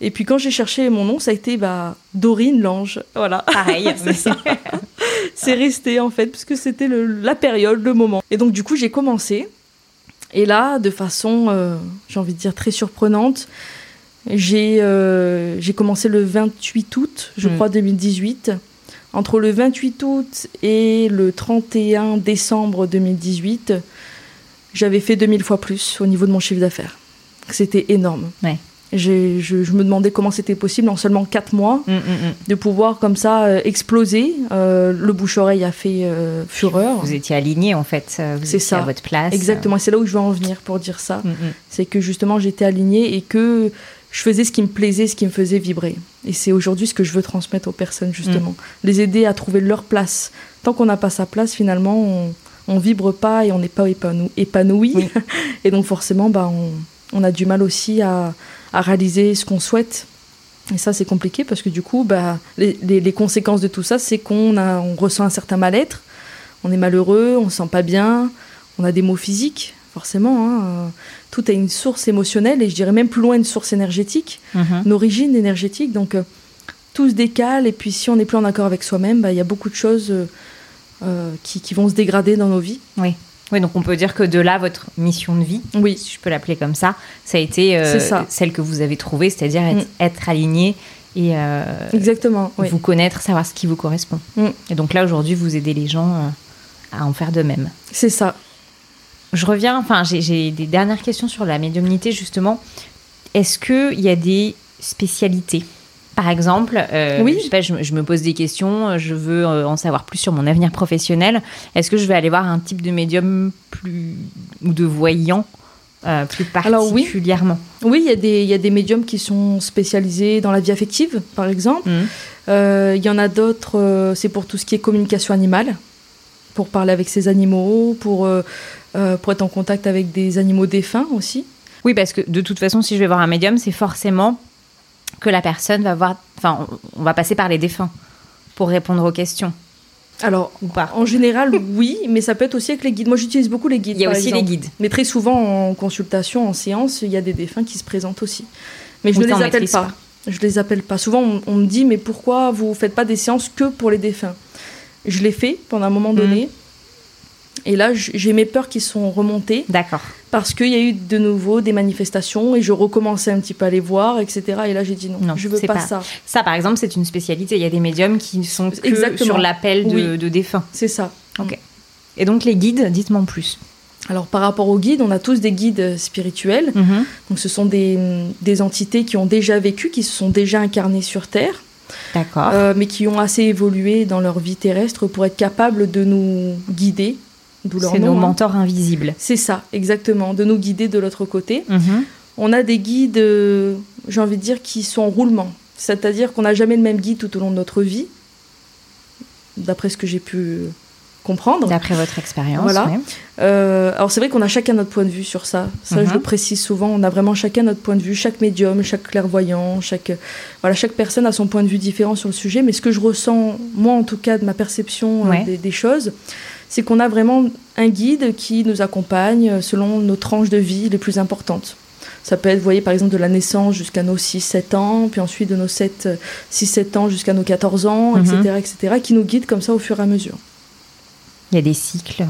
Et puis quand j'ai cherché mon nom, ça a été bah, Dorine l'ange. Voilà. Pareil. c'est resté en fait, puisque c'était la période, le moment. Et donc du coup, j'ai commencé. Et là, de façon, euh, j'ai envie de dire, très surprenante, j'ai euh, commencé le 28 août, je hmm. crois, 2018. Entre le 28 août et le 31 décembre 2018, j'avais fait 2000 fois plus au niveau de mon chiffre d'affaires. C'était énorme. Ouais. Je, je, me demandais comment c'était possible en seulement 4 mois mm, mm, mm. de pouvoir comme ça euh, exploser. Euh, le bouche-oreille a fait euh, fureur. Vous étiez aligné en fait, c'est ça. à votre place. Exactement, c'est là où je veux en venir pour dire ça. C'est que justement j'étais alignée et que je faisais ce qui me plaisait, ce qui me faisait vibrer. Et c'est aujourd'hui ce que je veux transmettre aux personnes justement. Les aider à trouver leur place. Tant qu'on n'a pas sa place, finalement, on, on vibre pas et on n'est pas épanoui. et donc forcément, bah, on, on a du mal aussi à à réaliser ce qu'on souhaite. Et ça, c'est compliqué parce que du coup, bah, les, conséquences de tout ça, c'est qu'on on ressent un certain mal-être, on est malheureux, on ne se sent pas bien, on a des maux physiques, forcément. Hein. Tout a une source émotionnelle et je dirais même plus loin une source énergétique, mm-hmm. une origine énergétique. Donc, euh, tout se décale et puis si on n'est plus en accord avec soi-même, bah, il y a beaucoup de choses euh, euh, qui, qui, vont se dégrader dans nos vies. Oui. Oui, donc on peut dire que de là, votre mission de vie, oui. si je peux l'appeler comme ça, ça a été euh, celle que vous avez trouvée, c'est-à-dire être, mm. aligné et euh, Exactement, vous connaître, savoir ce qui vous correspond. Mm. Et donc là, aujourd'hui, vous aidez les gens euh, à en faire de même. C'est ça. Je reviens, enfin, j'ai des dernières questions sur la médiumnité, justement. Est-ce qu'il y a des spécialités par exemple, euh, oui. je, me pose des questions, je veux euh, en savoir plus sur mon avenir professionnel. Est-ce que je vais aller voir un type de médium plus ou de voyant euh, plus particulièrement? Oui. il y, y, a des médiums qui sont spécialisés dans la vie affective, par exemple. Mmh. Euh, il y en a d'autres, euh, c'est pour tout ce qui est communication animale, pour parler avec ses animaux, pour, pour être en contact avec des animaux défunts aussi. Oui, parce que de toute façon, si je vais voir un médium, c'est forcément que la personne va voir. Enfin, on va passer par les défunts pour répondre aux questions. Alors, en général, oui, mais ça peut être aussi avec les guides. Moi, j'utilise beaucoup les guides. Il y a aussi les guides. Mais très souvent, en consultation, en séance, il y a des défunts qui se présentent aussi. Mais je ne les appelle pas. Je les appelle pas. Souvent, on, me dit, mais pourquoi vous faites pas des séances que pour les défunts? Je l'ai fait pendant un moment donné. Mhm. Et là, j'ai mes peurs qui sont remontées. D'accord. Parce qu'il y a eu de nouveau des manifestations et je recommençais un petit peu à les voir, etc. Et là, j'ai dit non, je veux pas, ça. Ça, par exemple, c'est une spécialité. Il y a des médiums qui sont que sur l'appel de, de défunts. C'est ça. Ok. Et donc, les guides, dites-moi en plus. Alors par rapport aux guides, on a tous des guides spirituels. Mhm. Donc ce sont des, des, entités qui ont déjà vécu, qui se sont déjà incarnées sur Terre. D'accord. Euh, mais qui ont assez évolué dans leur vie terrestre pour être capables de nous guider c'est nos hein. mentors invisibles. C'est ça, exactement, de nous guider de l'autre côté. Mhm. On a des guides, euh, j'ai envie de dire, qui sont en roulement. C'est-à-dire qu'on n'a jamais le même guide tout au long de notre vie, d'après ce que j'ai pu comprendre. D'après votre expérience. Voilà. Euh, alors c'est vrai qu'on a chacun notre point de vue sur ça. Ça, je mhm. le précise souvent. On a vraiment chacun notre point de vue. Chaque médium, chaque clairvoyant, chaque voilà, chaque personne a son point de vue différent sur le sujet. Mais ce que je ressens, moi en tout cas, de ma perception euh, des, choses, c'est qu'on a vraiment un guide qui nous accompagne selon nos tranches de vie les plus importantes. Ça peut être, vous voyez, par exemple, de la naissance jusqu'à nos 6-7 ans, puis ensuite de nos 6-7 ans jusqu'à nos 14 ans, etc., mhm. etc., qui nous guide comme ça au fur et à mesure. Il y a des cycles.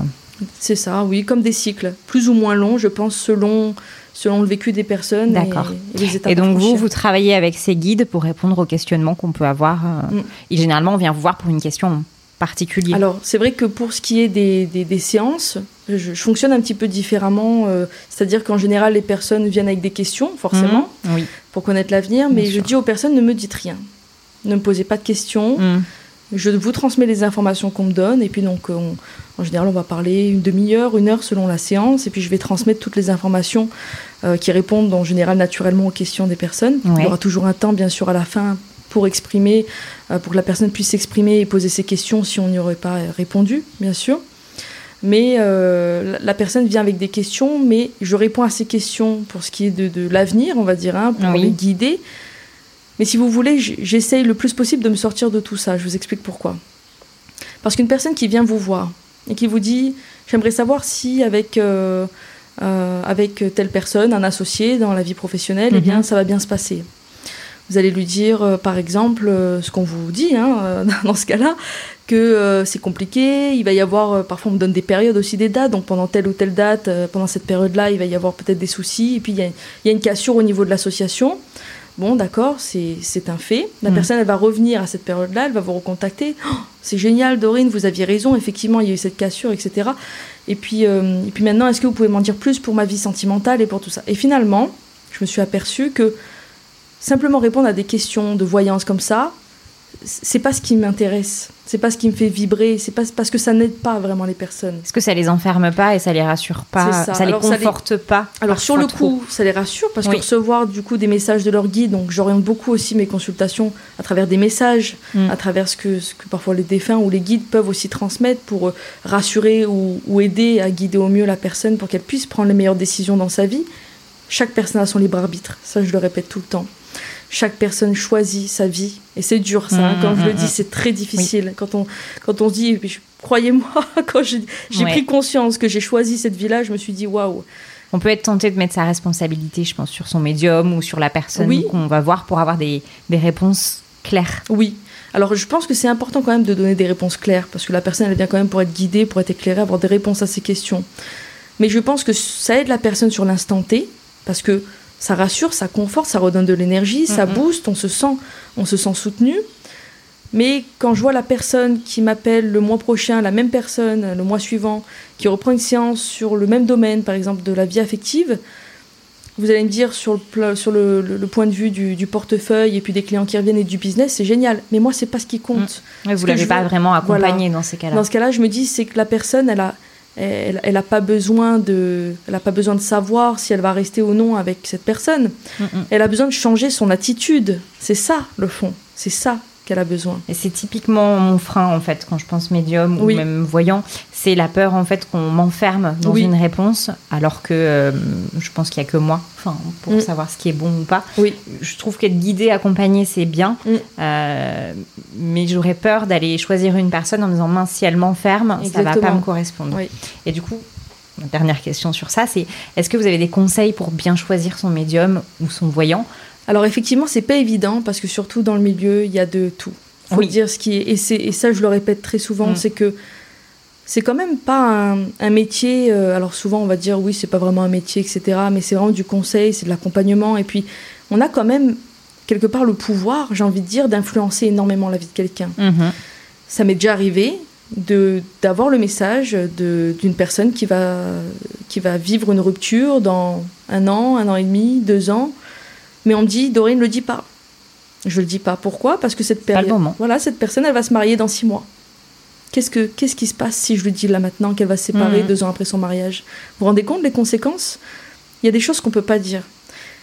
C'est ça, oui, comme des cycles, plus ou moins longs, je pense, selon, selon le vécu des personnes et, les étapes. Et donc vous, vous travaillez avec ces guides pour répondre aux questionnements qu'on peut avoir. Euh, mm. Et généralement, on vient vous voir pour une question particulier? Alors, c'est vrai que pour ce qui est des, des, séances, je, fonctionne un petit peu différemment. Euh, c'est-à-dire qu'en général, les personnes viennent avec des questions, forcément, mmh, pour connaître l'avenir. Mais je dis aux personnes, ne me dites rien. Ne me posez pas de questions. Mmh. Je vous transmets les informations qu'on me donne. Et puis, donc, en général, on va parler une demi-heure, une heure selon la séance. Et puis, je vais transmettre toutes les informations euh, qui répondent, en général, naturellement aux questions des personnes. Il y aura toujours un temps, bien sûr, à la fin pour exprimer, euh, pour que la personne puisse s'exprimer et poser ses questions si on n'y aurait pas répondu, bien sûr. Mais euh, la personne vient avec des questions, mais je réponds à ces questions pour ce qui est de, l'avenir, on va dire, hein, pour les guider. Mais si vous voulez, j'essaye le plus possible de me sortir de tout ça. Je vous explique pourquoi. Parce qu'une personne qui vient vous voir et qui vous dit J'aimerais savoir si, avec, euh, avec telle personne, un associé dans la vie professionnelle, eh bien, mhm. ça va bien se passer. Vous allez lui dire, euh, par exemple, euh, ce qu'on vous dit hein, euh, dans ce cas-là, que c'est compliqué. Il va y avoir, parfois on me donne des périodes aussi, des dates. Donc pendant telle ou telle date, pendant cette période-là, il va y avoir peut-être des soucis. Et puis il y, a, une cassure au niveau de l'association. Bon, d'accord, c'est un fait. La mm. personne, elle va revenir à cette période-là, elle va vous recontacter. Oh, c'est génial, Dorine, vous aviez raison, effectivement, il y a eu cette cassure, etc. Et puis, et puis maintenant, est-ce que vous pouvez m'en dire plus pour ma vie sentimentale et pour tout ça? Et finalement, je me suis aperçue que simplement répondre à des questions de voyance comme ça, c'est pas ce qui m'intéresse, c'est pas ce qui me fait vibrer, c'est pas parce que ça n'aide pas vraiment les personnes. Est-ce que ça les enferme pas et ça les rassure pas, ça. les conforte pas Alors sur le coup, ça les rassure parce que recevoir du coup des messages de leur guide, donc j'oriente beaucoup aussi mes consultations à travers des messages, mm. à travers ce que, ce que parfois les défunts ou les guides peuvent aussi transmettre pour euh, rassurer ou, ou aider à guider au mieux la personne pour qu'elle puisse prendre les meilleures décisions dans sa vie. Chaque personne a son libre arbitre, ça je le répète tout le temps chaque personne choisit sa vie. Et c'est dur, ça. Hein. Mmh, quand je le mmh, dis, mmh. c'est très difficile. Quand, on, quand on se dit, croyez-moi, quand j'ai pris conscience que j'ai choisi cette vie-là, je me suis dit, waouh. On peut être tenté de mettre sa responsabilité, je pense, sur son médium ou sur la personne qu'on va voir pour avoir des, des réponses claires. Oui, alors je pense que c'est important quand même de donner des réponses claires, parce que la personne, elle vient quand même pour être guidée, pour être éclairée, avoir des réponses à ses questions. Mais je pense que ça aide la personne sur l'instant T, parce que ça rassure, ça conforte, ça redonne de l'énergie, ça booste, on se sent, on se sent soutenu. Mais quand je vois la personne qui m'appelle le mois prochain, la même personne le mois suivant, qui reprend une séance sur le même domaine, par exemple de la vie affective, vous allez me dire sur le, sur le, point de vue du, portefeuille et puis des clients qui reviennent et du business, c'est génial. Mais moi, c'est pas ce qui compte. Mmh. vous l'avez pas vraiment accompagné dans ces cas-là. Dans ce cas-là, je me dis c'est que la personne, elle a, elle n'a pas besoin de, elle a pas besoin de savoir si elle va rester ou non avec cette personne. Mm, mm. Elle a besoin de changer son attitude. C'est ça le fond. C'est ça qu'elle a besoin. Et c'est typiquement mon frein en fait quand je pense médium Oui. ou même voyant, c'est la peur en fait qu'on m'enferme dans Oui. une réponse alors que euh, je pense qu'il y a que moi, enfin pour Mm. savoir ce qui est bon ou pas. Oui. Je trouve qu'être guidé, accompagné, c'est bien, Mm. Euh, mais j'aurais peur d'aller choisir une personne en me disant mince si elle m'enferme, ça va pas me correspondre. Oui. Et du coup. ma Dernière question sur ça, c'est est-ce que vous avez des conseils pour bien choisir son médium ou son voyant? Alors effectivement, c'est pas évident parce que surtout dans le milieu, il y a de tout. Faut Oui. dire ce qui est et, c'est- et ça je le répète très souvent, Mm. c'est que c'est quand même pas un, un métier. euh, alors souvent on va dire oui, c'est pas vraiment un métier, etc. Mais c'est vraiment du conseil, c'est de l'accompagnement et puis on a quand même quelque part le pouvoir, j'ai envie de dire, d'influencer énormément la vie de quelqu'un. Ça m'est déjà arrivé de d'avoir le message d'une personne qui va qui va vivre une rupture dans un an, un an et demi, deux ans, mais on me dit Dorine, le dis pas. Je le dis pas. Pourquoi? Parce que cette période, voilà, cette personne, elle va se marier dans six mois. Qu'est-ce que qu'est-ce qui se passe si je lui dis là maintenant qu'elle va se séparer Mhm. deux ans après son mariage? Vous vous rendez compte des conséquences? Il y a des choses qu'on peut pas dire.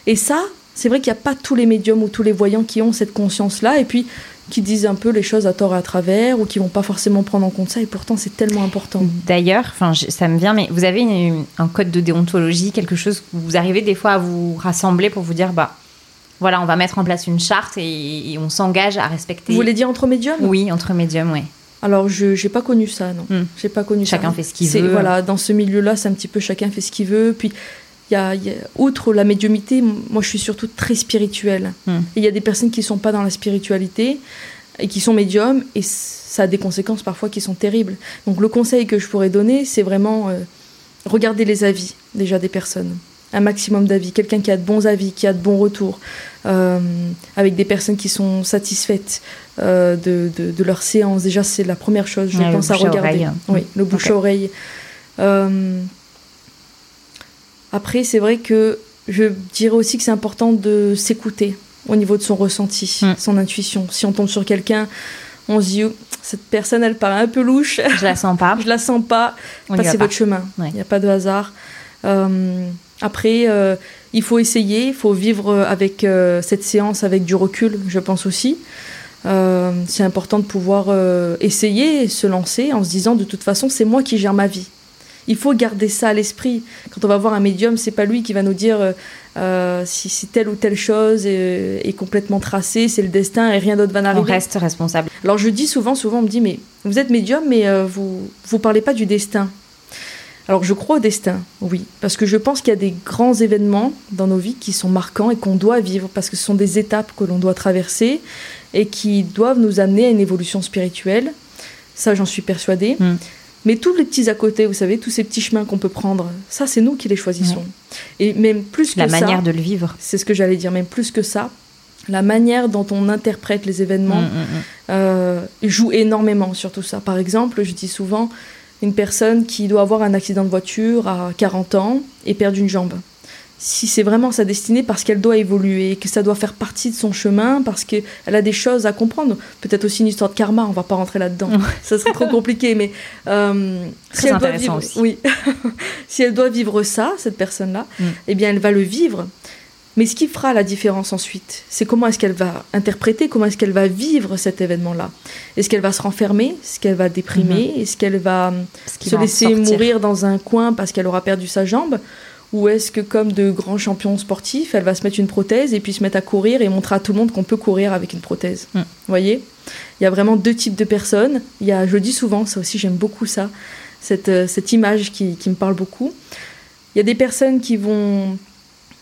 Et ça, c'est vrai qu'il n'y a pas tous les médiums ou tous les voyants qui ont cette conscience-là, et puis qui disent un peu les choses à tort et à travers, ou qui vont pas forcément prendre en compte ça, et pourtant c'est tellement important. D'ailleurs, enfin, ça me vient, mais vous avez une- un code de déontologie, quelque chose où vous arrivez des fois à vous rassembler pour vous dire, bah, voilà, on va mettre en place une charte et, et on s'engage à respecter. Vous voulez dire entre médiums? Oui, entre médiums, oui. Alors je j'ai pas connu ça, non. Hmm. J'ai pas connu ça. Chacun fait ce qu'il veut. Voilà, dans ce milieu-là, c'est un petit peu chacun fait ce qu'il veut. Puis y a, il y a- outre la médiumité, moi je suis surtout très spirituelle. Hmm. Il y a des personnes qui sont pas dans la spiritualité et qui sont médiums et ça a des conséquences parfois qui sont terribles. Donc le conseil que je pourrais donner, c'est vraiment euh, regarder les avis déjà des personnes. Un maximum d'avis. Quelqu'un qui a de bons avis, qui a de bons retours, euh, avec des personnes qui sont satisfaites euh, de, de, de leur séance. Déjà, c'est la première chose, je Ouais, le pense, à regarder. oreille. Oui, le bouche à oreille. Euh, après, c'est vrai que je dirais aussi que c'est important de s'écouter au niveau de son ressenti, Mm. son intuition. Si on tombe sur quelqu'un, on se dit, Oh, cette personne, elle paraît un peu louche, Je la sens pas. je la sens pas, On passez pas. votre chemin. Il Ouais. n'y a pas de hasard. Euh, après, euh, il faut essayer, il faut vivre avec euh, cette séance avec du recul, je pense aussi. Euh, c'est important de pouvoir essayer et se lancer en se disant de toute façon, c'est moi qui gère ma vie. Il faut garder ça à l'esprit. Quand on va voir un médium, c'est pas lui qui va nous dire si, si telle ou telle chose est, est complètement tracée, c'est le destin et rien d'autre va On n'arriver. reste responsable. Alors je dis souvent, souvent on me dit, mais vous êtes médium, mais vous vous parlez pas du destin. Alors je crois au destin, oui, parce que je pense qu'il y a des grands événements dans nos vies qui sont marquants et qu'on doit vivre, parce que ce sont des étapes que l'on doit traverser et qui doivent nous amener à une évolution spirituelle. Ça, j'en suis persuadée. Mm. Mais tous les petits à côté, vous savez, tous ces petits chemins qu'on peut prendre, ça, c'est nous qui les choisissons. Et même plus que La ça, manière de le vivre. c'est ce que j'allais dire, même plus que ça, la manière dont on interprète les événements Mm, mm, mm. euh, joue énormément sur tout ça. Par exemple, je dis souvent une personne qui doit avoir un accident de voiture à 40 ans et perdre une jambe. Si c'est vraiment sa destinée parce qu'elle doit évoluer, que ça doit faire partie de son chemin, parce qu'elle a des choses à comprendre. Peut-être aussi une histoire de karma, on va pas rentrer là-dedans. ça serait trop compliqué, mais euh, si elle doit vivre, aussi. oui, si elle doit vivre ça, cette personne-là, Mm. eh bien, elle va le vivre. Mais ce qui fera la différence ensuite, c'est comment est-ce qu'elle va interpréter, comment est-ce qu'elle va vivre cet événement-là. Est-ce qu'elle va se renfermer Est-ce qu'elle va déprimer Est-ce qu'elle va se va laisser mourir dans un coin parce qu'elle aura perdu sa jambe? Ou est-ce que, comme de grands champions sportifs, elle va se mettre une prothèse et puis se mettre à courir et montrer à tout le monde qu'on peut courir avec une prothèse? Mm. Vous voyez? Il y a vraiment deux types de personnes. Il y a, je le dis souvent, ça aussi j'aime beaucoup ça, cette, euh, cette image qui, qui me parle beaucoup. Il y a des personnes qui vont...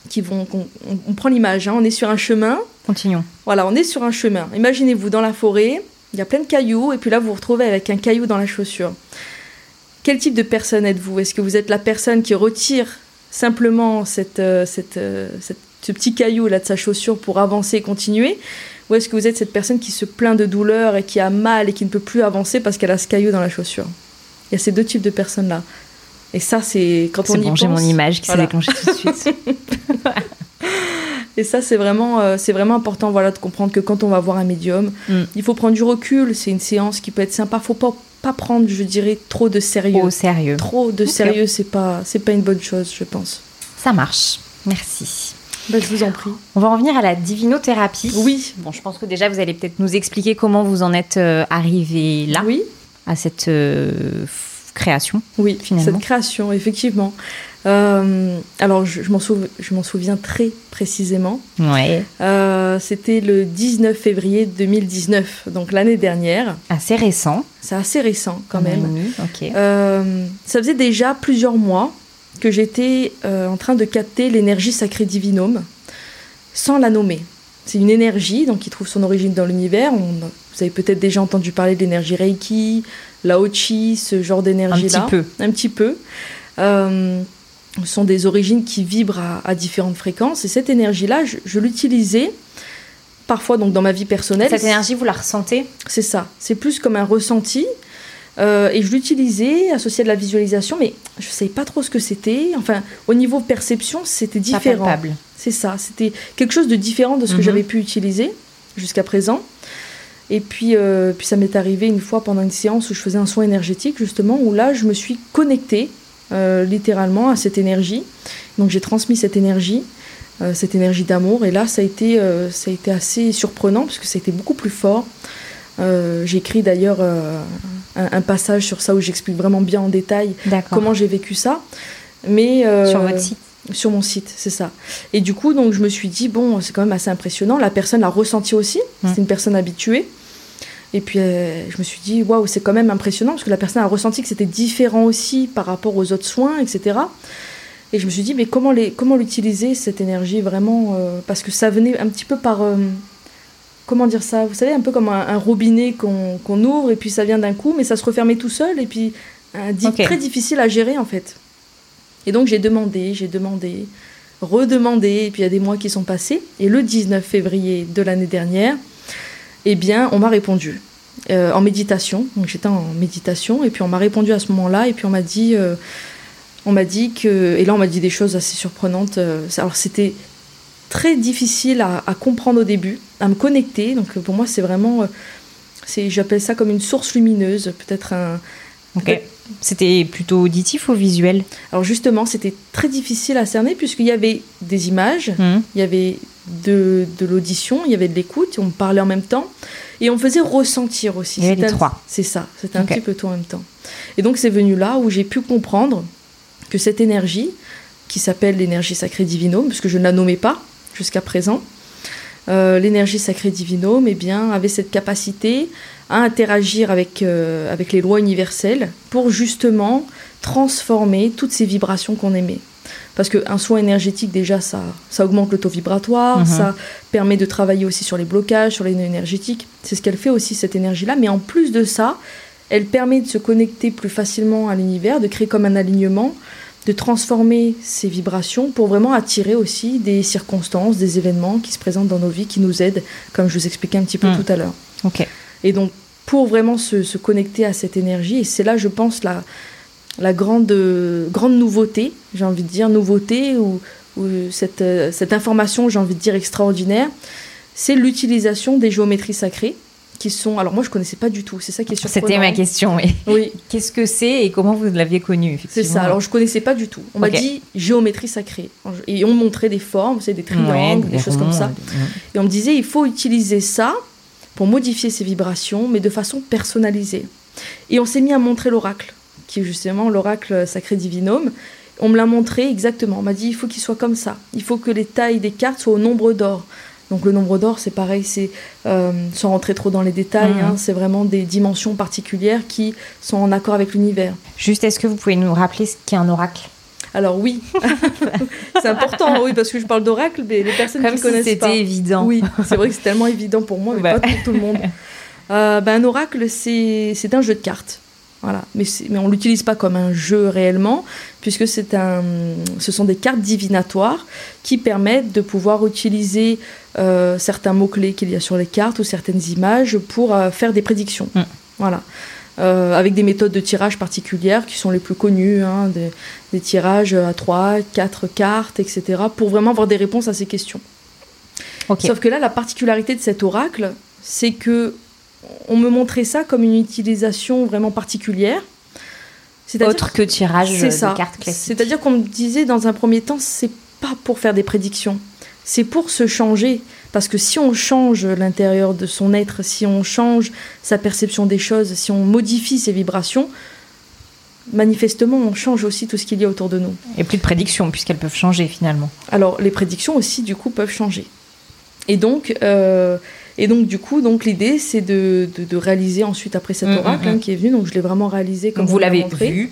Qui vont qu'on- on, on prend l'image, hein, on est sur un chemin, Continuons. voilà, on est sur un chemin. Imaginez-vous dans la forêt, il y a plein de cailloux, et puis là vous vous retrouvez avec un caillou dans la chaussure. Quel type de personne êtes-vous? Est-ce que vous êtes la personne qui retire simplement cette, euh, cette, euh, cette- ce petit caillou là de sa chaussure pour avancer et continuer? Ou est-ce que vous êtes cette personne qui se plaint de douleur et qui a mal et qui ne peut plus avancer parce qu'elle a ce caillou dans la chaussure? Il y a ces deux types de personnes-là. Et ça, c'est quand on y bon, pense. mon image qui Voilà. s'est déclenchée tout de suite. Et ça, c'est vraiment, euh, c'est vraiment important voilà, de comprendre que quand on va voir un médium, Mm. il faut prendre du recul. C'est une séance qui peut être sympa. faut pas pas prendre, je dirais, trop de sérieux. Au sérieux. Trop de sérieux, c'est pas, c'est pas une bonne chose, je pense. Ça marche. Merci. Ben, je vous en prie. On va en venir à la divinothérapie. Oui. Bon, je pense que déjà vous allez peut-être nous expliquer comment vous en êtes euh, arrivé là, Oui. à cette euh, création. Oui, finalement. cette création, effectivement. Euh, alors, je, je m'en souviens très précisément. Ouais. Euh, C'était le 19 février 2019, donc l'année dernière. Assez récent. C'est assez récent quand même. demi, Ok. Euh, ça faisait déjà plusieurs mois que j'étais en train de capter l'énergie sacrée divinome sans la nommer. C'est une énergie donc qui trouve son origine dans l'univers. Vous avez peut-être déjà entendu parler de l'énergie Reiki, Lao Chi, ce genre Un d'énergie-là. petit peu. Un petit peu. Euh, ce sont des origines qui vibrent à, à différentes fréquences. Et cette énergie-là, je, je l'utilisais parfois donc dans ma vie personnelle. Cette énergie, vous la ressentez? C'est ça. C'est plus comme un ressenti. Euh, et je l'utilisais associé à de la visualisation, mais je ne savais pas trop ce que c'était. Enfin, au niveau perception, c'était différent. C'est ça. C'était quelque chose de différent de ce que Mhm. j'avais pu utiliser jusqu'à présent. Et puis, euh, puis ça m'est arrivé une fois pendant une séance où je faisais un soin énergétique, justement, où là, je me suis connectée euh, littéralement à cette énergie. Donc, j'ai transmis cette énergie, euh, cette énergie d'amour. Et là, ça a, été, ça a été assez surprenant parce que ça a été beaucoup plus fort. J'ai écrit d'ailleurs un, un passage sur ça où j'explique vraiment bien en détail comment j'ai vécu ça. Mais Sur votre site sur mon site, c'est ça. Et du coup, donc, je me suis dit, bon, c'est quand même assez impressionnant. La personne l'a ressenti aussi. Mm. C'est une personne habituée. Et puis, euh, je me suis dit, waouh, c'est quand même impressionnant parce que la personne a ressenti que c'était différent aussi par rapport aux autres soins, etc. Et je me suis dit, mais comment les, comment l'utiliser, cette énergie, vraiment euh, Parce que ça venait un petit peu par. euh, comment dire ça Vous savez, un peu comme un, un robinet qu'on qu'on ouvre et puis ça vient d'un coup, mais ça se refermait tout seul et puis di- très difficile à gérer en fait. Et donc j'ai demandé, j'ai demandé, redemandé, et puis il y a des mois qui sont passés. Et le 19 février de l'année dernière, eh bien, on m'a répondu euh, en méditation. Donc j'étais en méditation, et puis on m'a répondu à ce moment-là, et puis on m'a dit, euh, on m'a dit que, et là on m'a dit des choses assez surprenantes. euh, alors c'était très difficile à, à comprendre au début, à me connecter. Donc pour moi c'est vraiment, c'est, j'appelle ça comme une source lumineuse, peut-être un. C'était plutôt auditif ou visuel? Alors justement, c'était très difficile à cerner puisqu'il y avait des images, Hmm. il y avait de, de l'audition, il y avait de l'écoute, on parlait en même temps et on faisait ressentir aussi. Il y avait les trois. C'est ça, c'était un petit peu tout en même temps. Et donc c'est venu là où j'ai pu comprendre que cette énergie, qui s'appelle l'énergie sacrée divinome, puisque je ne la nommais pas jusqu'à présent, euh, l'énergie sacrée divinome eh bien, avait cette capacité à interagir avec, euh, avec les lois universelles pour justement transformer toutes ces vibrations qu'on émet. Parce qu'un soin énergétique, déjà, ça, ça augmente le taux vibratoire, Mhm. ça permet de travailler aussi sur les blocages, sur les nœuds énergétiques. C'est ce qu'elle fait aussi, cette énergie-là. Mais en plus de ça, elle permet de se connecter plus facilement à l'univers, de créer comme un alignement, de transformer ces vibrations pour vraiment attirer aussi des circonstances, des événements qui se présentent dans nos vies, qui nous aident, comme je vous expliquais un petit peu Mm. tout à l'heure. Et donc, pour vraiment se, se connecter à cette énergie, et c'est là, je pense, la, la grande, euh, grande nouveauté, j'ai envie de dire, nouveauté, ou, ou cette, euh, cette information, j'ai envie de dire, extraordinaire, c'est l'utilisation des géométries sacrées, qui sont... Alors moi, je connaissais pas du tout, c'est ça qui est surprenant. C'était ma question, oui. Oui, Qu'est-ce que c'est et comment vous l'aviez connu c'est ça. Alors je connaissais pas du tout. On m'a dit géométrie sacrée. Et on montrait des formes, c'est des triangles, Ouais, des, choses comme ça. Et on me disait, il faut utiliser ça pour modifier ses vibrations, mais de façon personnalisée. Et on s'est mis à montrer l'oracle, qui est justement l'oracle sacré divinome. On me l'a montré exactement. On m'a dit, il faut qu'il soit comme ça. Il faut que les tailles des cartes soient au nombre d'or. Donc le nombre d'or, c'est pareil, c'est euh, sans rentrer trop dans les détails, Mhm. hein, c'est vraiment des dimensions particulières qui sont en accord avec l'univers. Juste, est-ce que vous pouvez nous rappeler ce qu'est un oracle? Alors oui, c'est important, oui, parce que je parle d'oracle, mais les personnes Comme qui si connaissent pas. c'était évident. Oui, c'est vrai que c'est tellement évident pour moi, mais Bah. pas pour tout le monde. Euh, ben, un oracle, c'est c'est un jeu de cartes. Voilà. Mais, on ne l'utilise pas comme un jeu réellement, puisque c'est un, ce sont des cartes divinatoires qui permettent de pouvoir utiliser euh, certains mots-clés qu'il y a sur les cartes ou certaines images pour euh, faire des prédictions. Mm. Voilà. Euh, avec des méthodes de tirage particulières qui sont les plus connues, hein, des, des tirages à 3, 4 cartes, etc., pour vraiment avoir des réponses à ces questions. Sauf que là, la particularité de cet oracle, c'est que on me montrait ça comme une utilisation vraiment particulière. Autre que tirage de cartes classiques. C'est-à-dire qu'on me disait dans un premier temps, c'est pas pour faire des prédictions, c'est pour se changer. Parce que si on change l'intérieur de son être, si on change sa perception des choses, si on modifie ses vibrations, manifestement, on change aussi tout ce qu'il y a autour de nous. Et plus de prédictions, puisqu'elles peuvent changer finalement. Alors, les prédictions aussi, du coup, peuvent changer. Et donc, euh, et donc du coup, donc l'idée, c'est de, de, réaliser ensuite après cet mm, mm, oracle hein, mm. qui est venu. Donc, je l'ai vraiment réalisé comme vous l'avez vu.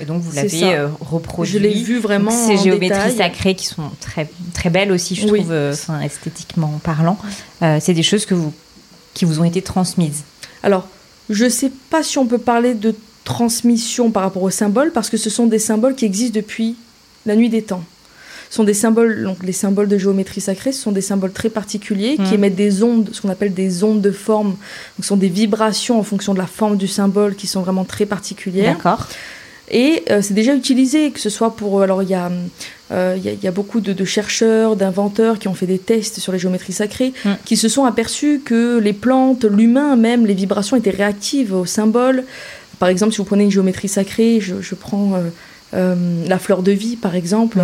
Et donc vous l'avez euh, reproduit. Je l'ai vu vraiment. ces géométries sacrées qui sont très très belles aussi, je trouve, euh, esthétiquement parlant. c'est des choses que vous qui vous ont été transmises. Alors, je sais pas si on peut parler de transmission par rapport aux symboles, parce que ce sont des symboles qui existent depuis la nuit des temps. Sont des symboles, donc les symboles de géométrie sacrée, ce sont des symboles très particuliers qui mmh. émettent des ondes, ce qu'on appelle des ondes de forme. Donc, ce sont des vibrations en fonction de la forme du symbole qui sont vraiment très particulières. D'accord. Et euh, c'est déjà utilisé, que ce soit pour. Alors, il y a, euh, y, a, beaucoup de, chercheurs, d'inventeurs qui ont fait des tests sur les géométries sacrées, mmh. qui se sont aperçus que les plantes, l'humain même, les vibrations étaient réactives aux symboles. Par exemple, si vous prenez une géométrie sacrée, je, prends euh, euh, la fleur de vie, par exemple.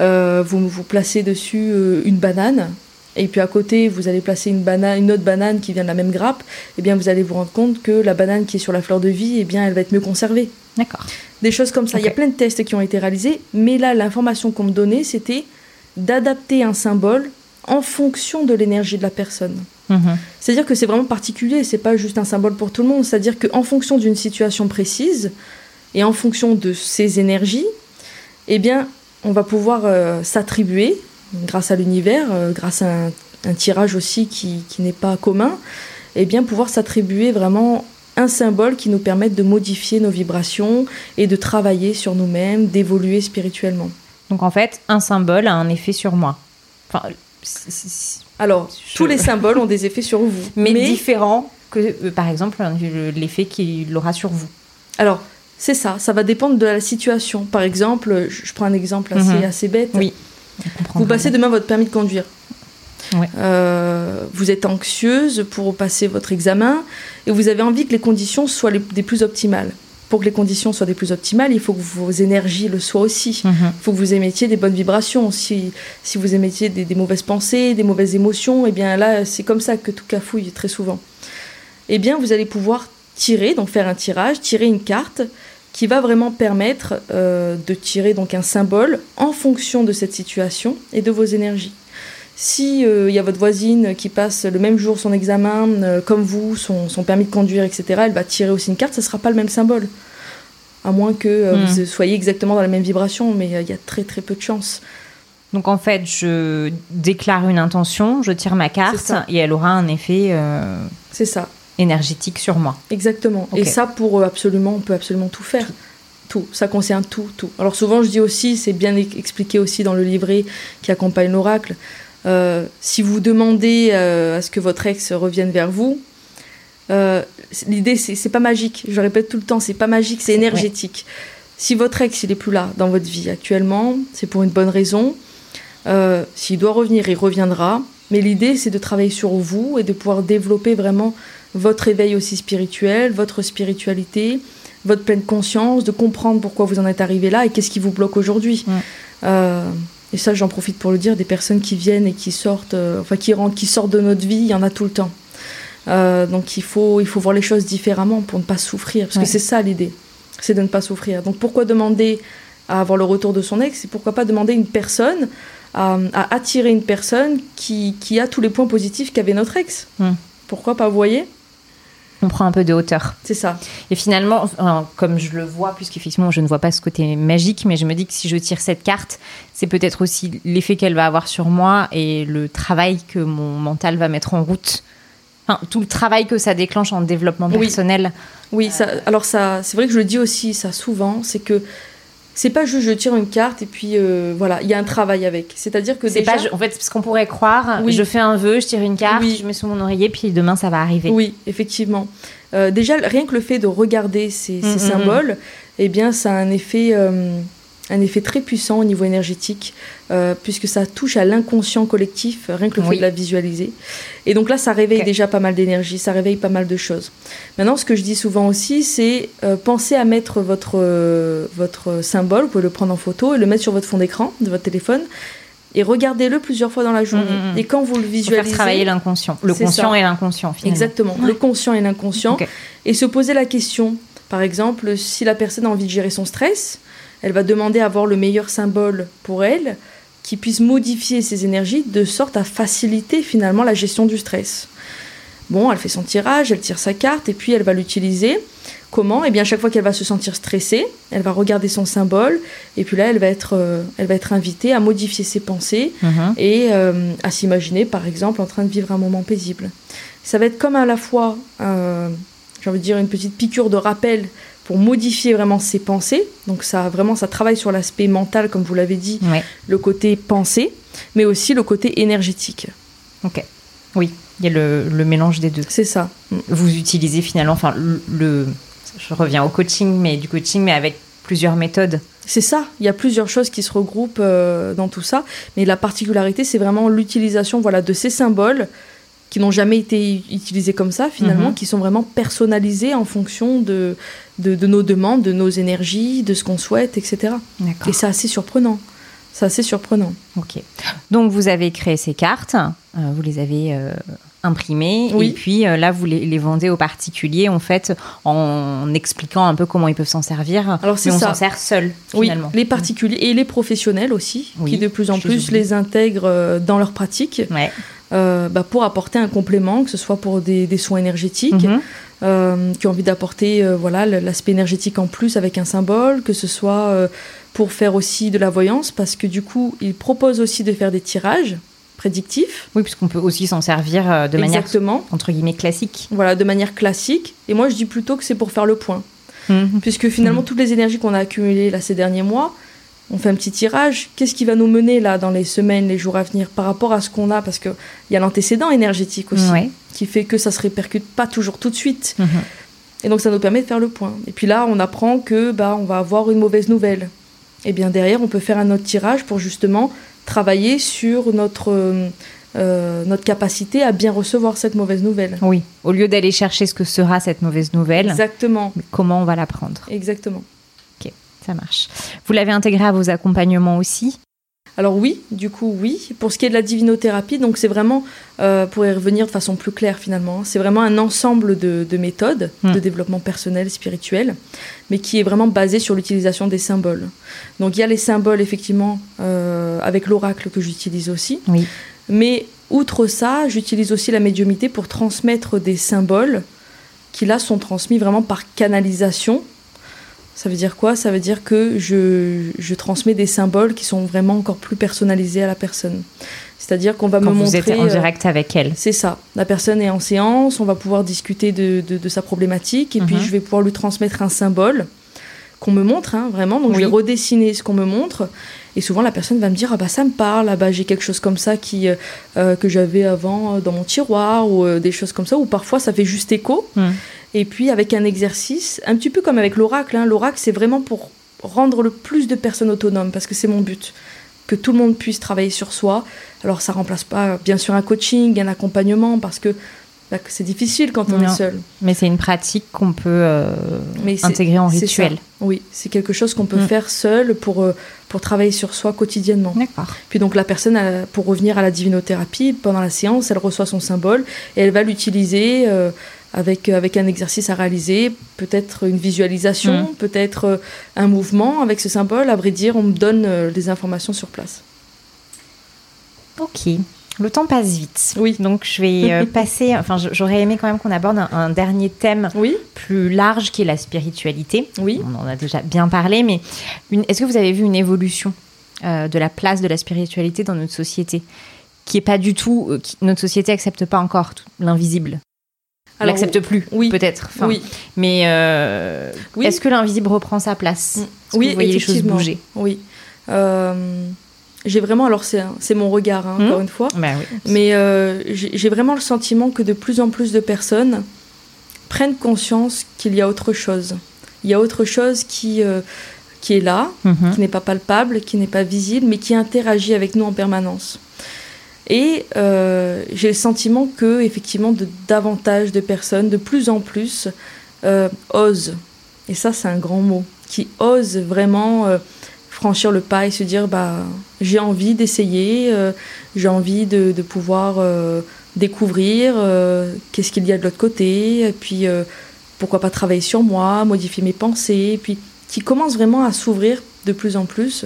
Euh, vous, vous placez dessus une banane. Et puis à côté, vous allez placer une, banane, une autre banane qui vient de la même grappe. Eh bien, vous allez vous rendre compte que la banane qui est sur la fleur de vie, eh bien, elle va être mieux conservée. D'accord. Des choses comme ça. Il y a plein de tests qui ont été réalisés. Mais là, l'information qu'on me donnait, c'était d'adapter un symbole en fonction de l'énergie de la personne. Mhm. C'est-à-dire que c'est vraiment particulier, c'est pas juste un symbole pour tout le monde. C'est-à-dire qu'en fonction d'une situation précise et en fonction de ses énergies, eh bien, on va pouvoir euh, s'attribuer, grâce à l'univers, euh, grâce à un, tirage aussi qui, n'est pas commun, eh bien, pouvoir s'attribuer vraiment un symbole qui nous permette de modifier nos vibrations et de travailler sur nous-mêmes, d'évoluer spirituellement. Donc en fait, un symbole a un effet sur moi. Enfin, alors, tous les symboles ont des effets sur vous. Mais, différents que, euh, par exemple, l'effet qu'il aura sur vous. Alors, c'est ça, ça va dépendre de la situation. Par exemple, je prends un exemple assez, mhm. assez bête. Oui. Vous passez demain votre permis de conduire. Euh, vous êtes anxieuse pour passer votre examen et vous avez envie que les conditions soient les, des plus optimales pour que les conditions soient des plus optimales, il faut que vos énergies le soient aussi. Mhm. Il faut que vous émettiez des bonnes vibrations. Si, si vous émettiez des, mauvaises pensées, des mauvaises émotions, et eh bien là, c'est comme ça que tout cafouille très souvent. Eh bien, vous allez pouvoir tirer, donc faire un tirage, tirer une carte qui va vraiment permettre euh, de tirer donc un symbole en fonction de cette situation et de vos énergies. Si il euh, y a votre voisine qui passe le même jour son examen, euh, comme vous, son, permis de conduire, etc., elle va tirer aussi une carte, ce ne sera pas le même symbole. À moins que hmm. vous soyez exactement dans la même vibration, mais il y a très très peu de chances. Donc en fait, je déclare une intention, je tire ma carte et elle aura un effet. C'est ça. Énergétique sur moi. Exactement. Et ça, pour absolument, on peut absolument tout faire. Tout. Ça concerne tout, tout. Alors souvent, je dis aussi, c'est bien expliqué aussi dans le livret qui accompagne l'oracle. Euh, si vous demandez euh, à ce que votre ex revienne vers vous, euh, l'idée c'est pas magique. Je répète tout le temps, c'est pas magique, c'est énergétique. Si votre ex il est plus là dans votre vie actuellement, c'est pour une bonne raison. S'il doit revenir, il reviendra. Mais l'idée c'est de travailler sur vous et de pouvoir développer vraiment votre éveil aussi spirituel, votre spiritualité, votre pleine conscience, de comprendre pourquoi vous en êtes arrivé là et qu'est-ce qui vous bloque aujourd'hui et ça j'en profite pour le dire, des personnes qui viennent et qui sortent, euh, enfin qui rentrent, qui sortent de notre vie, il y en a tout le temps. Euh, donc il faut, il faut voir les choses différemment pour ne pas souffrir, parce que c'est ça l'idée, c'est de ne pas souffrir. Donc pourquoi demander à avoir le retour de son ex, et pourquoi pas demander une personne à, attirer une personne qui, qui, a tous les points positifs qu'avait notre ex? Pourquoi pas, vous voyez? On prend un peu de hauteur. C'est ça. Et finalement, comme je le vois, puisqu'effectivement je ne vois pas ce côté magique, mais je me dis que si je tire cette carte, c'est peut-être aussi l'effet qu'elle va avoir sur moi et le travail que mon mental va mettre en route. Enfin, tout le travail que ça déclenche en développement personnel. Oui, ça, alors ça, c'est vrai que je le dis aussi ça souvent, c'est que c'est pas juste je tire une carte et puis euh, voilà, il y a un travail avec. C'est-à-dire que c'est déjà... pas en fait ce qu'on pourrait croire, oui. je fais un vœu, je tire une carte, je mets sous mon oreiller puis demain ça va arriver. Oui, effectivement. Euh, déjà rien que le fait de regarder ces, mm, mm, mm. symboles, eh bien ça a un effet euh, un effet très puissant au niveau énergétique, euh, puisque ça touche à l'inconscient collectif, rien que le fait de la visualiser. Et donc là, ça réveille déjà pas mal d'énergie, ça réveille pas mal de choses. Maintenant, ce que je dis souvent aussi, c'est euh, penser à mettre votre, euh, votre symbole, vous pouvez le prendre en photo et le mettre sur votre fond d'écran de votre téléphone. Et regardez-le plusieurs fois dans la journée. Mm, mm, mm. Et quand vous le visualisez. Faire travailler l'inconscient. Le conscient et l'inconscient, finalement. Exactement. Le conscient et l'inconscient. Et se poser la question. Par exemple, si la personne a envie de gérer son stress, elle va demander à avoir le meilleur symbole pour elle qui puisse modifier ses énergies de sorte à faciliter finalement la gestion du stress. Bon, elle fait son tirage, elle tire sa carte et puis elle va l'utiliser. Comment? Eh bien, chaque fois qu'elle va se sentir stressée, elle va regarder son symbole et puis là, elle va être, euh, elle va être invitée à modifier ses pensées mhm. et euh, à s'imaginer, par exemple, en train de vivre un moment paisible. Ça va être comme à la fois, euh, j'ai envie de dire, une petite piqûre de rappel pour modifier vraiment ses pensées. Donc ça vraiment ça travaille sur l'aspect mental comme vous l'avez dit, le côté pensée, mais aussi le côté énergétique. Ok. Oui, il y a le, mélange des deux. C'est ça. Vous utilisez finalement, enfin le, je reviens au coaching, mais du coaching, mais avec plusieurs méthodes. C'est ça, il y a plusieurs choses qui se regroupent euh, dans tout ça, mais la particularité, c'est vraiment l'utilisation voilà, de ces symboles qui n'ont jamais été utilisés comme ça finalement, mhm. qui sont vraiment personnalisés en fonction de, de, nos demandes, de nos énergies, de ce qu'on souhaite, etc. Et c'est assez surprenant. C'est assez surprenant. Ok. Donc vous avez créé ces cartes, euh, vous les avez euh, imprimées, et puis euh, là vous les, vendez aux particuliers en fait en expliquant un peu comment ils peuvent s'en servir. Alors c'est on s'en sert seul finalement. Oui, les particuliers et les professionnels aussi, qui de plus en plus les intègrent dans leur pratique. Ouais. Euh, bah, pour apporter un complément, que ce soit pour des, soins énergétiques, mhm. euh, qui ont envie d'apporter euh, voilà l'aspect énergétique en plus avec un symbole, que ce soit pour faire aussi de la voyance, parce que du coup, ils proposent aussi de faire des tirages prédictifs. Oui, puisqu'on peut aussi s'en servir de manière entre guillemets classique. Voilà, de manière classique. Et moi, je dis plutôt que c'est pour faire le point. Mhm. Puisque finalement, mhm. toutes les énergies qu'on a accumulées là, ces derniers mois, on fait un petit tirage. Qu'est-ce qui va nous mener là dans les semaines, les jours à venir par rapport à ce qu'on a? Parce qu'il y a l'antécédent énergétique aussi qui fait que ça se répercute pas toujours tout de suite. Mhm. Et donc ça nous permet de faire le point. Et puis là, on apprend que bah on va avoir une mauvaise nouvelle. Et bien derrière, on peut faire un autre tirage pour justement travailler sur notre euh, notre capacité à bien recevoir cette mauvaise nouvelle. Oui, au lieu d'aller chercher ce que sera cette mauvaise nouvelle. Exactement. comment on va la prendre. Exactement ça marche. Vous l'avez intégré à vos accompagnements aussi alors oui, du coup oui. Pour ce qui est de la divinothérapie, donc c'est vraiment, euh, pour y revenir de façon plus claire finalement, c'est vraiment un ensemble de, méthodes hmm. de développement personnel, spirituel, mais qui est vraiment basé sur l'utilisation des symboles. Donc il y a les symboles effectivement euh, avec l'oracle que j'utilise aussi, oui. mais outre ça, j'utilise aussi la médiumité pour transmettre des symboles qui là sont transmis vraiment par canalisation ça veut dire quoi? Ça veut dire que je, je, transmets des symboles qui sont vraiment encore plus personnalisés à la personne. C'est-à-dire qu'on va me vous montrer. Êtes en euh, direct avec elle. C'est ça. La personne est en séance, on va pouvoir discuter de, de, sa problématique et puis mhm. je vais pouvoir lui transmettre un symbole qu'on me montre, hein, vraiment. Donc je vais redessiner ce qu'on me montre. Et souvent la personne va me dire ah bah ça me parle, ah bah j'ai quelque chose comme ça qui euh, euh, que j'avais avant dans mon tiroir ou des choses comme ça. Ou parfois ça fait juste écho. Mhm. Et puis avec un exercice, un petit peu comme avec l'oracle. Hein. L'oracle, c'est vraiment pour rendre le plus de personnes autonomes, parce que c'est mon but. Que tout le monde puisse travailler sur soi. Alors ça remplace pas bien sûr un coaching, un accompagnement, parce que c'est difficile quand on est seul. Mais c'est une pratique qu'on peut euh, intégrer en rituel. Oui, c'est quelque chose qu'on peut mm. faire seul pour, euh, pour travailler sur soi quotidiennement. D'accord. Puis donc la personne, pour revenir à la divinothérapie, pendant la séance, elle reçoit son symbole et elle va l'utiliser. Euh, avec, euh, avec un exercice à réaliser, peut-être une visualisation, mm. peut-être euh, un mouvement avec ce symbole. À vrai dire, on me donne euh, des informations sur place. Ok. Le temps passe vite. Oui. Donc je vais passer. Enfin, j'aurais aimé quand même qu'on aborde un, dernier thème oui. plus large qui est la spiritualité. Oui. On en a déjà bien parlé, mais est-ce que vous avez vu une évolution de la place de la spiritualité dans notre société, qui est pas du tout. notre société accepte pas encore l'invisible? L'accepte plus, oui, peut-être. oui. Mais euh, est-ce que l'invisible reprend sa place? Oui, vous voyez les choses bouger? Oui. Euh, j'ai vraiment, alors c'est mon regard, hein, encore hmm une fois, bah mais euh, j'ai vraiment le sentiment que de plus en plus de personnes prennent conscience qu'il y a autre chose. Il y a autre chose qui, qui est là, mhm. qui n'est pas palpable, qui n'est pas visible, mais qui interagit avec nous en permanence. Et euh, j'ai le sentiment que, effectivement, de davantage de personnes, de plus en plus, euh, osent, et ça c'est un grand mot, qui osent vraiment euh, franchir le pas et se dire bah, j'ai envie d'essayer, j'ai envie de, de pouvoir découvrir qu'est-ce qu'il y a de l'autre côté, et puis pourquoi pas travailler sur moi, modifier mes pensées, et puis qui commencent vraiment à s'ouvrir de plus en plus,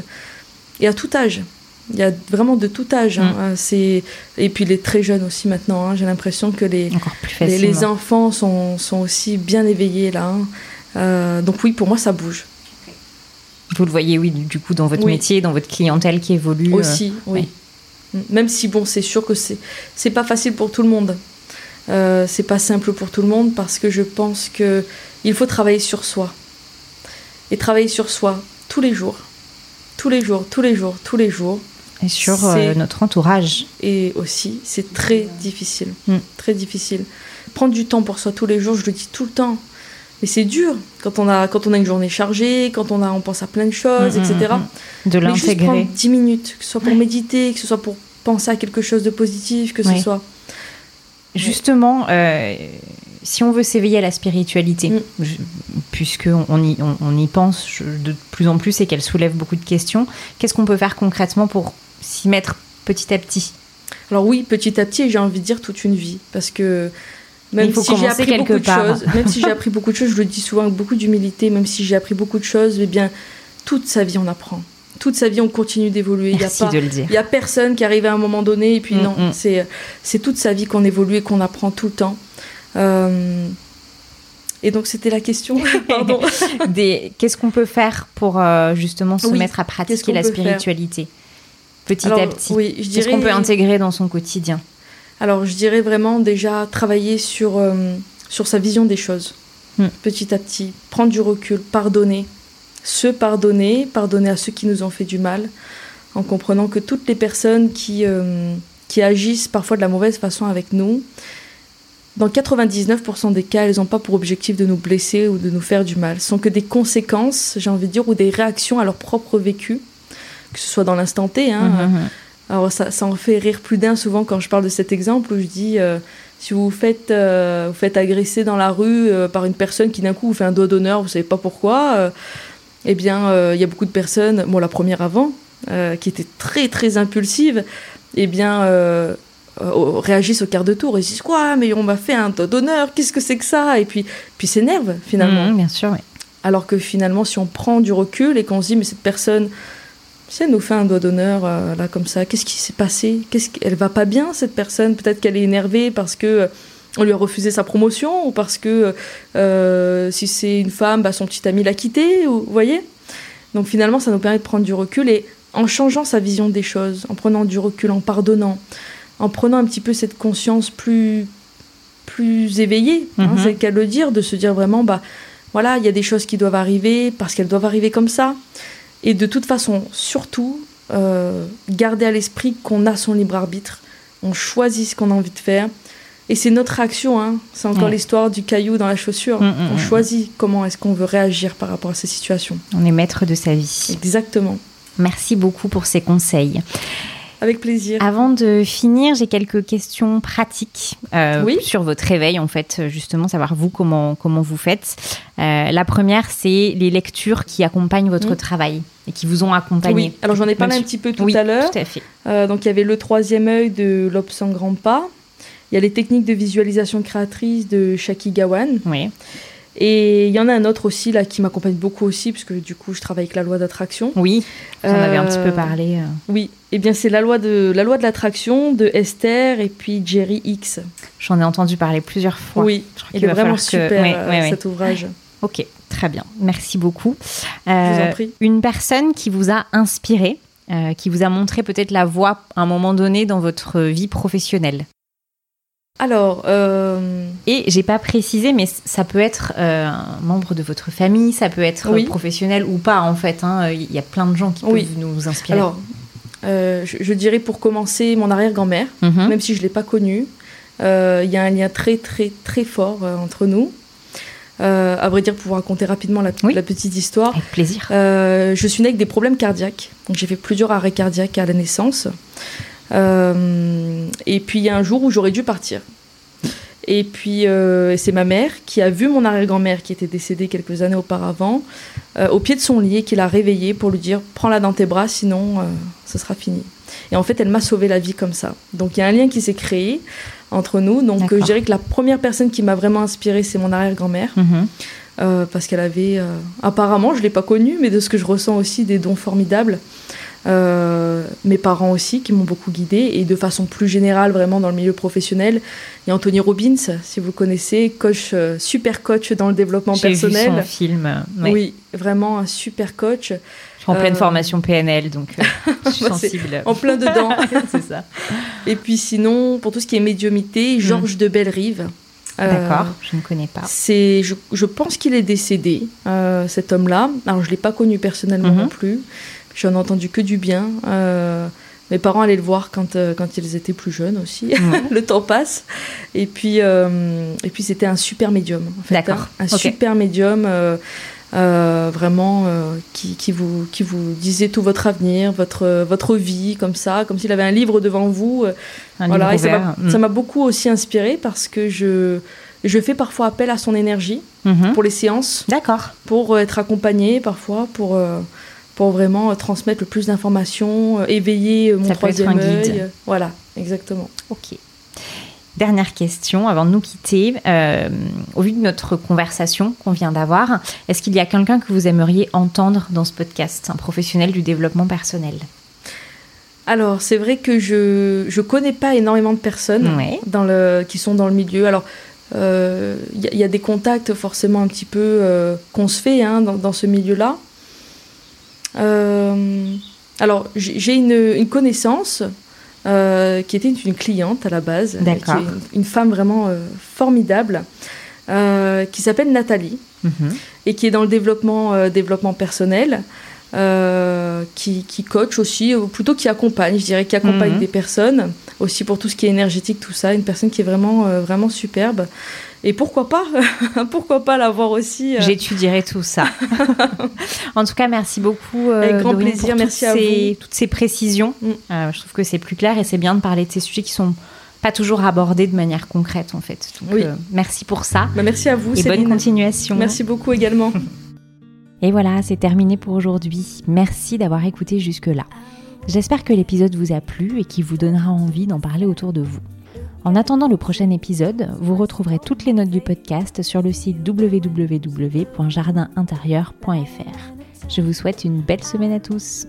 et à tout âge. Il y a vraiment de tout âge. Hein. Mm. C'est et puis les très jeunes aussi maintenant. Hein. J'ai l'impression que les, les, enfants sont, sont, aussi bien éveillés là. Hein. Euh, donc oui, pour moi, ça bouge. Vous le voyez, oui, du coup, dans votre métier, dans votre clientèle qui évolue. Euh, aussi, oui. Mm. Même si bon, c'est sûr que c'est c'est pas facile pour tout le monde. Euh, c'est pas simple pour tout le monde parce que je pense que il faut travailler sur soi et travailler sur soi tous les jours, tous les jours, tous les jours, tous les jours et sur euh, notre entourage. Et aussi, c'est très difficile. Mm. Très difficile. Prendre du temps pour soi tous les jours, je le dis tout le temps. Mais c'est dur quand on, a, quand on a une journée chargée, quand on, a, on pense à plein de choses, etc. Mm, mm, de l'intégrer. prendre 10 minutes, que ce soit pour méditer, que ce soit pour penser à quelque chose de positif, que ce soit. Justement, euh, si on veut s'éveiller à la spiritualité, puisqu'on on y, on, y pense de plus en plus et qu'elle soulève beaucoup de questions, qu'est-ce qu'on peut faire concrètement pour s'y mettre petit à petit? Alors oui, petit à petit, j'ai envie de dire toute une vie, parce que même si j'ai appris beaucoup de choses, même si j'ai appris beaucoup de choses, je le dis souvent avec beaucoup d'humilité, même si j'ai appris beaucoup de choses, eh bien toute sa vie on apprend. Toute sa vie, on continue d'évoluer. Il n'y a, personne qui arrive à un moment donné et puis mm, non. Mm. C'est toute sa vie qu'on évolue et qu'on apprend tout le temps. Euh, et donc c'était la question. Pardon. Qu'est-ce qu'on peut faire pour euh, justement se mettre à pratiquer la spiritualité? Petit à petit oui, Qu'est-ce qu'on peut intégrer dans son quotidien? Alors je dirais vraiment déjà travailler sur, euh, sur sa vision des choses. Hmm. Petit à petit, prendre du recul, pardonner, se pardonner, pardonner à ceux qui nous ont fait du mal, en comprenant que toutes les personnes qui, euh, qui agissent parfois de la mauvaise façon avec nous, dans 99% des cas, elles n'ont pas pour objectif de nous blesser ou de nous faire du mal. Ce sont que des conséquences, j'ai envie de dire, ou des réactions à leur propre vécu, que ce soit dans l'instant T. Hein. Mmh, mmh, mmh. Alors ça, ça, en fait rire plus d'un souvent quand je parle de cet exemple où je dis euh, si vous vous faites, euh, vous faites agresser dans la rue euh, par une personne qui d'un coup vous fait un doigt d'honneur, vous savez pas pourquoi, eh bien il y a beaucoup de personnes, bon la première avant, qui était très très impulsive, eh bien réagissent au quart de tour et disent quoi mais on m'a fait un taux d'honneur qu'est-ce que c'est que ça? Et puis puis s'énervent finalement mmh, bien sûr oui. alors que finalement si on prend du recul et qu'on se dit mais cette personne elle nous fait un doigt d'honneur euh, là comme ça qu'est-ce qui s'est passé? Qu'est-ce qu'elle va pas bien cette personne? Peut-être qu'elle est énervée parce que euh, on lui a refusé sa promotion ou parce que si c'est une femme bah, son petit ami l'a quitté vous voyez? Donc finalement ça nous permet de prendre du recul et en changeant sa vision des choses en prenant du recul en pardonnant en prenant un petit peu cette conscience plus, plus éveillée, hein, mhm. c'est le cas de le dire, de se dire vraiment, bah voilà, il y a des choses qui doivent arriver parce qu'elles doivent arriver comme ça. Et de toute façon, surtout, euh, garder à l'esprit qu'on a son libre arbitre, on choisit ce qu'on a envie de faire. Et c'est notre action, hein. c'est encore l'histoire du caillou dans la chaussure. Mm, mm, on mm. choisit comment est-ce qu'on veut réagir par rapport à ces situations. On est maître de sa vie. Exactement. Merci beaucoup pour ces conseils. Avec plaisir. Avant de finir, j'ai quelques questions pratiques euh, sur votre réveil, en fait, justement, savoir vous comment, comment vous faites. Euh, la première, c'est les lectures qui accompagnent votre travail et qui vous ont accompagné. Oui, alors j'en ai parlé un petit peu tout à l'heure. Tout à fait. Euh, donc il y avait Le troisième œil de Lobsang Grand Pas. Il y a les techniques de visualisation créatrice de Shaki Gawan. Oui. Et il y en a un autre aussi là qui m'accompagne beaucoup aussi, puisque du coup je travaille avec la loi d'attraction. Oui, on en avait un petit peu euh, parlé. Euh. Oui, et eh bien c'est la loi de la loi de l'attraction de Esther et puis Jerry X. J'en ai entendu parler plusieurs fois. Oui, il est vraiment super euh, cet ouvrage. Ok, très bien, merci beaucoup. Je vous en prie. Une personne qui vous a inspiré, qui vous a montré peut-être la voie à un moment donné dans votre vie professionnelle. Alors, euh... et j'ai pas précisé, mais ça peut être euh, un membre de votre famille, ça peut être professionnel ou pas en fait. Hein. Il y a plein de gens qui peuvent nous inspirer. Alors, euh, je, dirais pour commencer mon arrière-grand-mère, mhm. même si je l'ai pas connue, euh, il y a un lien très très très fort entre nous. Euh, à vrai dire, pour vous raconter rapidement la, la petite histoire. Avec plaisir. Euh, je suis née avec des problèmes cardiaques. Donc j'ai fait plusieurs arrêts cardiaques à la naissance. Euh, et puis il y a un jour où j'aurais dû partir. Et puis euh, c'est ma mère qui a vu mon arrière-grand-mère qui était décédée quelques années auparavant euh, au pied de son lit et qui l'a réveillée pour lui dire prends-la dans tes bras sinon euh, ce sera fini. Et en fait elle m'a sauvé la vie comme ça. Donc il y a un lien qui s'est créé entre nous. Donc je dirais que la première personne qui m'a vraiment inspirée c'est mon arrière-grand-mère. Mhm. parce qu'elle avait, apparemment, je ne l'ai pas connue, mais de ce que je ressens aussi, des dons formidables. Euh, mes parents aussi qui m'ont beaucoup guidée et de façon plus générale vraiment dans le milieu professionnel il y a Anthony Robbins si vous connaissez coach euh, super coach dans le développement personnel vu son film oui vraiment un super coach je suis en pleine euh, formation PNL donc je suis bah, sensible en plein dedans c'est ça et puis sinon pour tout ce qui est médiumité hmm. Georges de Bellerive D'accord, je ne connais pas. C'est, je, je pense qu'il est décédé, cet homme-là. Alors, je ne l'ai pas connu personnellement mhm. non plus. J'en ai entendu que du bien. Euh, mes parents allaient le voir quand, euh, quand ils étaient plus jeunes aussi. le temps passe. Et puis, euh, et puis c'était un super médium. En fait, D'accord. Hein. un super médium. vraiment qui, qui, vous, qui vous disait tout votre avenir, votre, votre vie, comme ça, comme s'il avait un livre devant vous. Un voilà, livre ça m'a beaucoup aussi inspiré parce que je, je fais parfois appel à son énergie mhm. pour les séances. D'accord. Pour être accompagnée parfois, pour pour vraiment euh, transmettre le plus d'informations, euh, éveiller euh, mon troisième œil. Voilà, exactement. Ok. Dernière question avant de nous quitter. au vu de notre conversation qu'on vient d'avoir, est-ce qu'il y a quelqu'un que vous aimeriez entendre dans ce podcast, un professionnel du développement personnel? Alors, c'est vrai que je ne connais pas énormément de personnes dans le, qui sont dans le milieu. Alors, il y, a des contacts forcément un petit peu qu'on se fait hein, dans, dans, ce milieu-là. Euh, alors, j'ai une, connaissance euh, qui était une cliente à la base, qui une, femme vraiment euh, formidable, qui s'appelle Nathalie, mhm. et qui est dans le développement, développement personnel. qui, qui, coach aussi, ou plutôt qui accompagne, je dirais, qui accompagne mhm. des personnes, aussi pour tout ce qui est énergétique, tout ça, une personne qui est vraiment, vraiment superbe. Et pourquoi pas Pourquoi pas l'avoir aussi euh J'étudierai tout ça. en tout cas, merci beaucoup. Euh, Avec grand plaisir, pour merci toutes à ces, Toutes ces précisions. Mm. Euh, je trouve que c'est plus clair et c'est bien de parler de ces sujets qui sont pas toujours abordés de manière concrète en fait. Donc, oui. merci pour ça. Bah, merci à vous. Et bonne continuation. Merci beaucoup également. et voilà, c'est terminé pour aujourd'hui. Merci d'avoir écouté jusque-là. J'espère que l'épisode vous a plu et qu'il vous donnera envie d'en parler autour de vous. En attendant le prochain épisode, vous retrouverez toutes les notes du podcast sur le site www.jardinintérieur.fr. Je vous souhaite une belle semaine à tous.